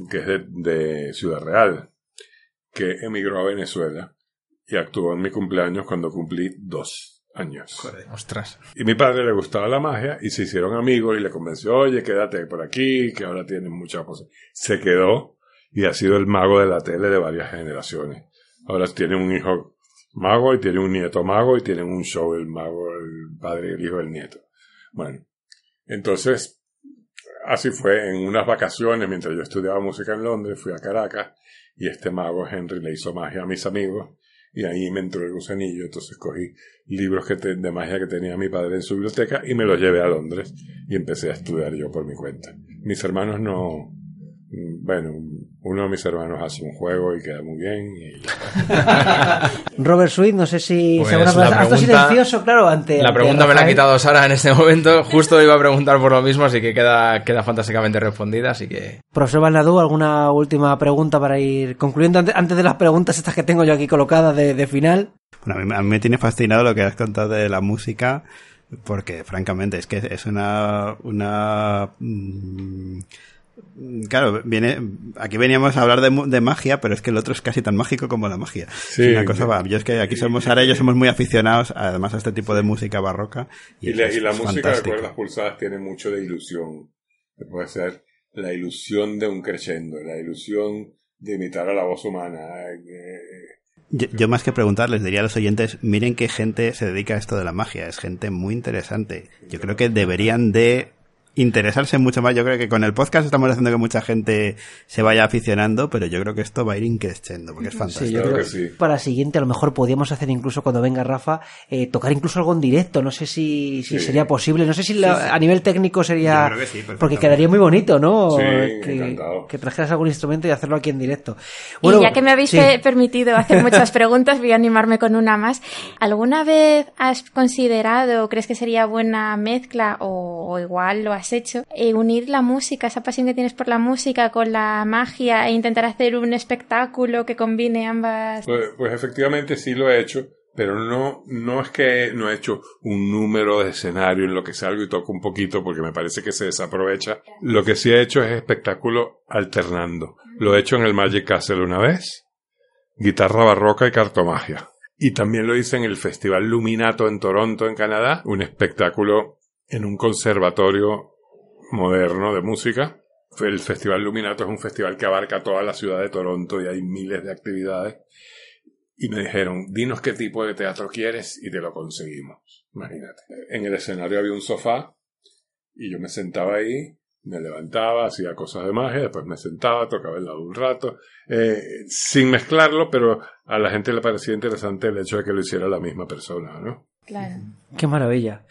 que es de, de Ciudad Real, que emigró a Venezuela y actuó en mi cumpleaños cuando cumplí dos años. Ostras. Y mi padre le gustaba la magia y se hicieron amigos y le convenció, oye, quédate por aquí, que ahora tienes muchas cosas. Se quedó y ha sido el mago de la tele de varias generaciones. Ahora tiene un hijo mago y tiene un nieto mago y tienen un show el mago, el padre, el hijo, el nieto. Bueno, entonces, así fue, en unas vacaciones, mientras yo estudiaba música en Londres, fui a Caracas y este mago Henry le hizo magia a mis amigos y ahí me entró el gusanillo, entonces cogí libros te- de magia que tenía mi padre en su biblioteca y me los llevé a Londres y empecé a estudiar yo por mi cuenta. Mis hermanos no, bueno, uno de mis hermanos hace un juego y queda muy bien y Robert Sweet, no sé si... Pues es pregunta- silencioso, claro, ante... La ante pregunta me la ha quitado Sara en este momento. Justo iba a preguntar por lo mismo, así que queda, queda fantásticamente respondida. Así que Profesor Balnadú, ¿alguna última pregunta para ir concluyendo antes, de las preguntas estas que tengo yo aquí colocadas de, de final? Bueno, a mí, a mí me tiene fascinado lo que has contado de la música, porque francamente es que es una... una mm, Claro, viene, aquí veníamos a hablar de, magia, pero es que el otro es casi tan mágico como la magia. Sí. es una cosa, va, yo es que aquí somos, ahora ellos somos muy aficionados, además a este tipo de música barroca. Y, la, es- y la es música de cuerdas pulsadas tiene mucho de ilusión. Puede ser la ilusión de un crescendo, la ilusión de imitar a la voz humana. eh, Yo, yo más que preguntar, les diría a los oyentes, miren qué gente se dedica a esto de la magia, es gente muy interesante. Yo creo que deberían de interesarse mucho más. Yo creo que con el podcast estamos haciendo que mucha gente se vaya aficionando, pero yo creo que esto va a ir increciendo porque es fantástico. Sí, yo creo que sí. para la siguiente a lo mejor podríamos hacer incluso cuando venga Rafa, eh, tocar incluso algo en directo. No sé si, si Sí. sería posible. No sé si la- a nivel técnico sería... Yo creo que porque quedaría muy bonito, ¿no? Sí, que, trajeras algún instrumento y hacerlo aquí en directo. y ya que me habéis permitido hacer muchas preguntas, voy a animarme con una más. ¿Alguna vez has considerado, o crees que sería buena mezcla, o, o igual lo has hecho, eh, unir la música, esa pasión que tienes por la música, con la magia e intentar hacer un espectáculo que combine ambas? Pues, pues efectivamente sí lo he hecho, pero no, no es que no he hecho un número de escenario en lo que salgo y toco un poquito porque me parece que se desaprovecha. Lo que sí he hecho es espectáculo alternando. Lo he hecho en el Magic Castle una vez, guitarra barroca y cartomagia. Y también lo hice en el Festival Luminato en Toronto, en Canadá, un espectáculo en un conservatorio moderno de música. El Festival Luminato es un festival que abarca toda la ciudad de Toronto y hay miles de actividades. Y me dijeron, dinos qué tipo de teatro quieres y te lo conseguimos. Imagínate. En el escenario había un sofá y yo me sentaba ahí, me levantaba, hacía cosas de magia, después me sentaba, tocaba el lado un rato, eh, sin mezclarlo, pero a la gente le parecía interesante el hecho de que lo hiciera la misma persona, ¿no? Claro. Qué maravilla.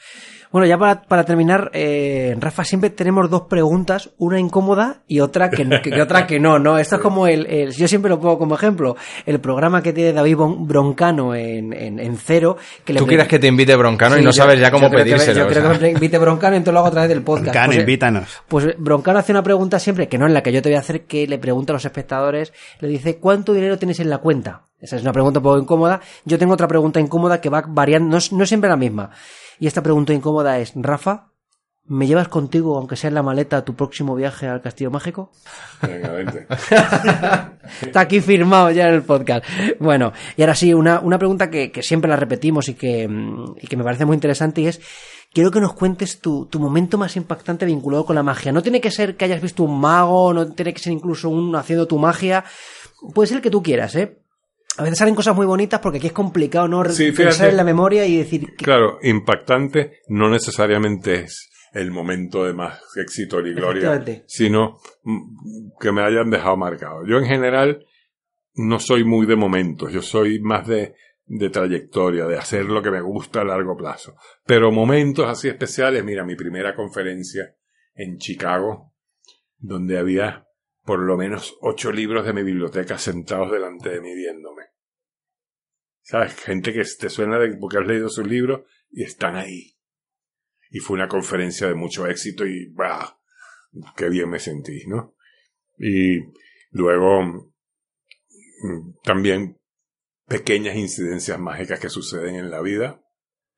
Bueno, ya para, para terminar, eh, Rafa, siempre tenemos dos preguntas, una incómoda y otra que, que- que otra que no, ¿no? Esto es como el, el- yo siempre lo pongo como ejemplo, el programa que tiene David Bon- Broncano en, en, en Cero. Que le Tú quieres que te invite Broncano y no yo- sabes ya cómo yo creo que pedírselo. yo o creo sea. que me invite Broncano y entonces lo hago a través del podcast. Can, Pues, eh, invítanos. pues Broncano hace una pregunta siempre, que no es la que yo te voy a hacer, que le pregunta a los espectadores, le dice, ¿cuánto dinero tienes en la cuenta? Esa es una pregunta un poco incómoda. Yo tengo otra pregunta incómoda que va variando, no es, no es siempre la misma. Y esta pregunta incómoda es, Rafa, ¿me llevas contigo, aunque sea en la maleta, a tu próximo viaje al Castillo Mágico? Venga, vente. Está aquí firmado ya en el podcast. Bueno, y ahora sí, una, una pregunta que, que siempre la repetimos y que, mm, y que me parece muy interesante y es, quiero que nos cuentes tu, tu momento más impactante vinculado con la magia. No tiene que ser que hayas visto un mago, no tiene que ser incluso uno haciendo tu magia. Puede ser el que tú quieras, ¿eh? A veces salen cosas muy bonitas porque aquí es complicado, ¿no? Sí, Pensar en la memoria y decir... que- Claro, impactante no necesariamente es el momento de más éxito y gloria, sino mm, que me hayan dejado marcado. Yo en general no soy muy de momentos, yo soy más de, de trayectoria, de hacer lo que me gusta a largo plazo. Pero momentos así especiales, mira, mi primera conferencia en Chicago, donde había por lo menos ocho libros de mi biblioteca sentados delante de mí viéndome. ¿Sabes? Gente que te suena de porque has leído sus libros y están ahí. Y fue una conferencia de mucho éxito y ¡bah! qué bien me sentí, ¿no? Y luego mm, también pequeñas incidencias mágicas que suceden en la vida.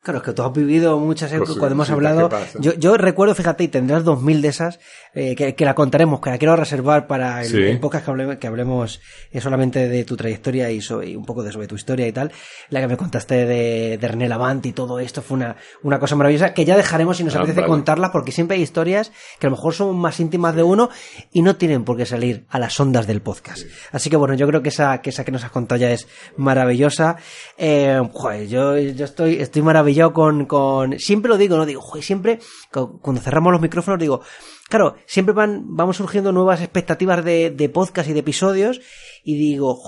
Claro, es que tú has vivido muchas épocas Cosas cuando hemos hablado. Yo, yo recuerdo, fíjate, y tendrás dos mil de esas, eh, que, que la contaremos, que la quiero reservar para el, Sí. el podcast que hablemos, que hablemos eh, solamente de tu trayectoria y, so- y un poco de sobre tu historia y tal. La que me contaste de, de René Lavant y todo esto fue una, una cosa maravillosa que ya dejaremos si nos Ah, apetece vale. contarlas, porque siempre hay historias que a lo mejor son más íntimas de uno y no tienen por qué salir a las ondas del podcast. Así que bueno, yo creo que esa que, esa que nos has contado ya es maravillosa. Eh, joder, yo, yo estoy, estoy maravillado con, con... Siempre lo digo, ¿no? Digo, siempre cu- cuando cerramos los micrófonos digo, claro, siempre van, vamos surgiendo nuevas expectativas de, de podcast y de episodios y digo,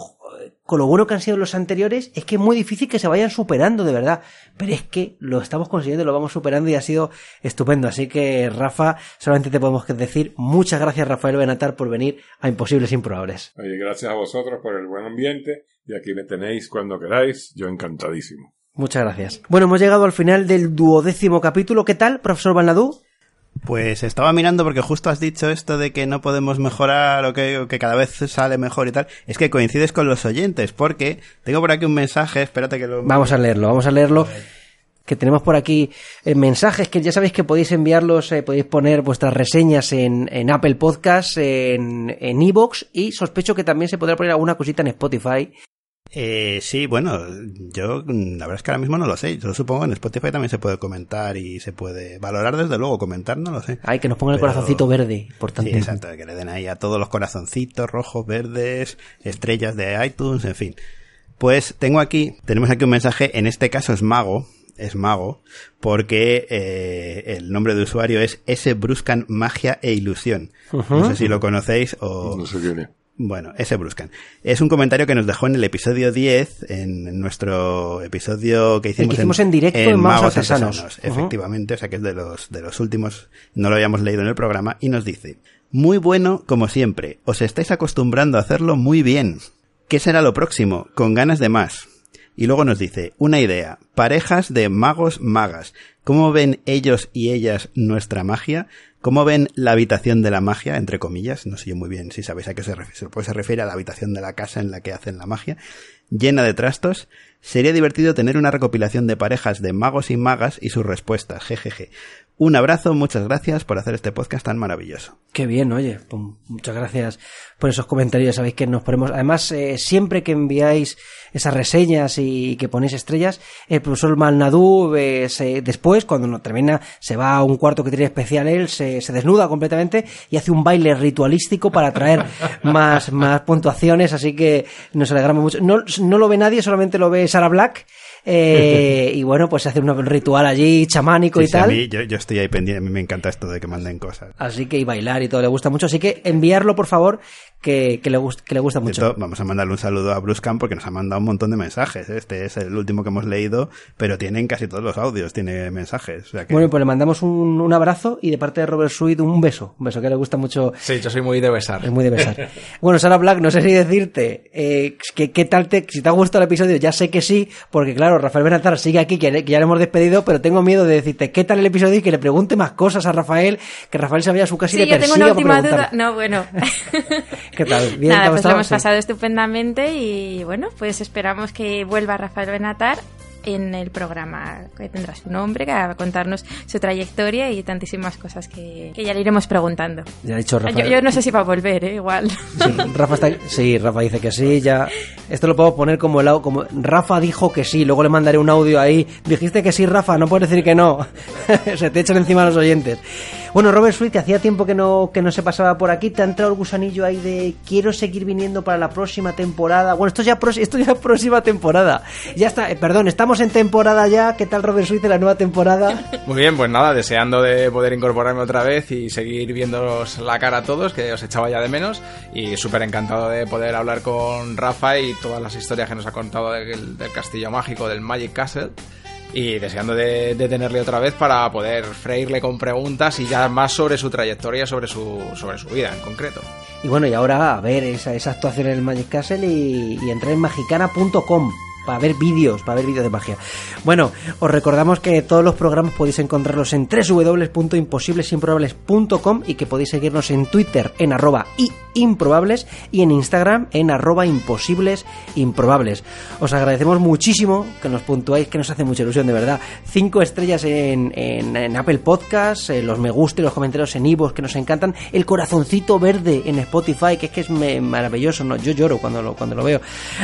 con lo bueno que han sido los anteriores, es que es muy difícil que se vayan superando, de verdad. Pero es que lo estamos consiguiendo, lo vamos superando y ha sido estupendo. Así que, Rafa, solamente te podemos decir muchas gracias, Rafael Benatar, por venir a Imposibles Improbables. Oye, gracias a vosotros por el buen ambiente y aquí me tenéis cuando queráis, yo encantadísimo. Muchas gracias. Bueno, hemos llegado al final del duodécimo capítulo. ¿Qué tal, profesor Balnadú? Pues estaba mirando porque justo has dicho esto de que no podemos mejorar o que, o que cada vez sale mejor y tal. Es que coincides con los oyentes porque tengo por aquí un mensaje, espérate que lo... Vamos a leerlo, vamos a leerlo. Que tenemos por aquí eh, mensajes que ya sabéis que podéis enviarlos, eh, podéis poner vuestras reseñas en, en Apple Podcasts, en en Evox y sospecho que también se podrá poner alguna cosita en Spotify. Eh, sí, bueno, yo mm, la verdad es que ahora mismo no lo sé. Yo supongo que en Spotify también se puede comentar y se puede valorar desde luego, comentar no lo sé. Ay, que nos pongan el corazoncito verde, importante. Sí, exacto, que le den ahí a todos los corazoncitos rojos, verdes, estrellas de iTunes, en fin. Pues tengo aquí, tenemos aquí un mensaje, en este caso es Mago, es mago, porque eh, el nombre de usuario es S. Bruscan Magia e Ilusión. No sé si lo conocéis o... No sé quién es. Bueno, ese Bruscan. Es un comentario que nos dejó en el episodio 10, en nuestro episodio que hicimos, que hicimos en, directo en, Magos Artesanos. Efectivamente, o sea que es de los, de los últimos, no lo habíamos leído en el programa, y nos dice, muy bueno como siempre, os estáis acostumbrando a hacerlo muy bien. ¿Qué será lo próximo? Con ganas de más. Y luego nos dice, una idea, parejas de magos magas. ¿Cómo ven ellos y ellas nuestra magia? ¿Cómo ven la habitación de la magia, entre comillas? No sé yo muy bien si sabéis a qué se refiere. Pues se refiere a la habitación de la casa en la que hacen la magia. Llena de trastos. Sería divertido tener una recopilación de parejas de magos y magas y sus respuestas. Jejeje. Un abrazo, muchas gracias por hacer este podcast tan maravilloso. Qué bien, oye, pues muchas gracias por esos comentarios. Sabéis que nos ponemos, además, eh, siempre que enviáis esas reseñas y que ponéis estrellas, el profesor Malnadú eh, se, después, cuando no termina, se va a un cuarto que tiene especial él, se, se, desnuda completamente y hace un baile ritualístico para traer más, más puntuaciones, así que nos alegramos mucho. No, no lo ve nadie, solamente lo ve Sara Black eh, y bueno, pues se hace un ritual allí chamánico sí, y tal. A mí, yo, yo, estoy ahí pendiente, a mí me encanta esto de que manden cosas. Así que y bailar y todo le gusta mucho, así que enviarlo por favor, que, que, le, gusta, que le gusta mucho. Esto, vamos a mandarle un saludo a Bruscan porque nos ha mandado un montón de mensajes. Este es el último que hemos leído, pero tienen casi todos los audios, tiene mensajes. O sea que... Bueno, pues le mandamos un, un, abrazo y de parte de Robert Sweet un beso. Un beso que le gusta mucho. Sí, yo soy muy de besar. Es muy de besar. bueno, Sara Black, no sé si decirte eh, que, qué tal te, si te ha gustado el episodio, ya sé que sí, porque claro, Rafael Benatar sigue aquí, que, ya le hemos despedido, pero tengo miedo de decirte qué tal el episodio y que le pregunte más cosas a Rafael, que Rafael se vaya a su casa sí, y le yo tengo una última duda. No, bueno. ¿Qué tal? Bien, Nada, pues lo hemos sí. pasado estupendamente y bueno, pues esperamos que vuelva Rafael Benatar en el programa que tendrá su nombre, que va a contarnos su trayectoria y tantísimas cosas que, que ya le iremos preguntando. Ya ha dicho Rafa. Yo, yo, no sé si va a volver, ¿eh? igual. Sí, Rafa está, sí, Rafa dice que sí, ya. Esto lo puedo poner como el como Rafa dijo que sí, luego le mandaré un audio ahí. Dijiste que sí, Rafa, no puedes decir que no. se te echan encima los oyentes. Bueno, Robert Sweet, hacía tiempo que no, que no se pasaba por aquí. Te ha entrado el gusanillo ahí de quiero seguir viniendo para la próxima temporada. Bueno, esto ya, esto ya próxima temporada. Ya está, eh, perdón, estamos en temporada ya. ¿Qué tal Robert Sweet de la nueva temporada? Muy bien, pues nada, deseando de poder incorporarme otra vez y seguir viéndoos la cara a todos, que os echaba ya de menos. Y súper encantado de poder hablar con Rafa y todas las historias que nos ha contado del, del castillo mágico, del Magic Castle y deseando de, tenerle otra vez para poder freírle con preguntas y ya más sobre su trayectoria, sobre su, sobre su vida en concreto. Y bueno, y ahora a ver esa, esa actuación en el Magic Castle y, en magicana.com para ver vídeos, para ver vídeos de magia. Bueno, os recordamos que todos los programas podéis encontrarlos en www.imposibles.improbables.com y que podéis seguirnos en Twitter en arroba y improbables y en Instagram en arroba imposibles improbables. Os agradecemos muchísimo que nos puntuáis, que nos hace mucha ilusión, de verdad. Cinco estrellas en Apple Podcasts, eh, los me gusta y los comentarios en Ivos que nos encantan, el corazoncito verde en Spotify, que es que es maravilloso, ¿no? yo lloro cuando lo, cuando lo veo.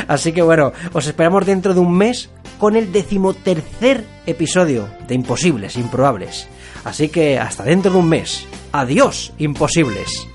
Así que bueno, os esperamos dentro de un mes con el decimotercer episodio de Imposibles, Improbables. Así que hasta dentro de un mes. Adiós, Imposibles.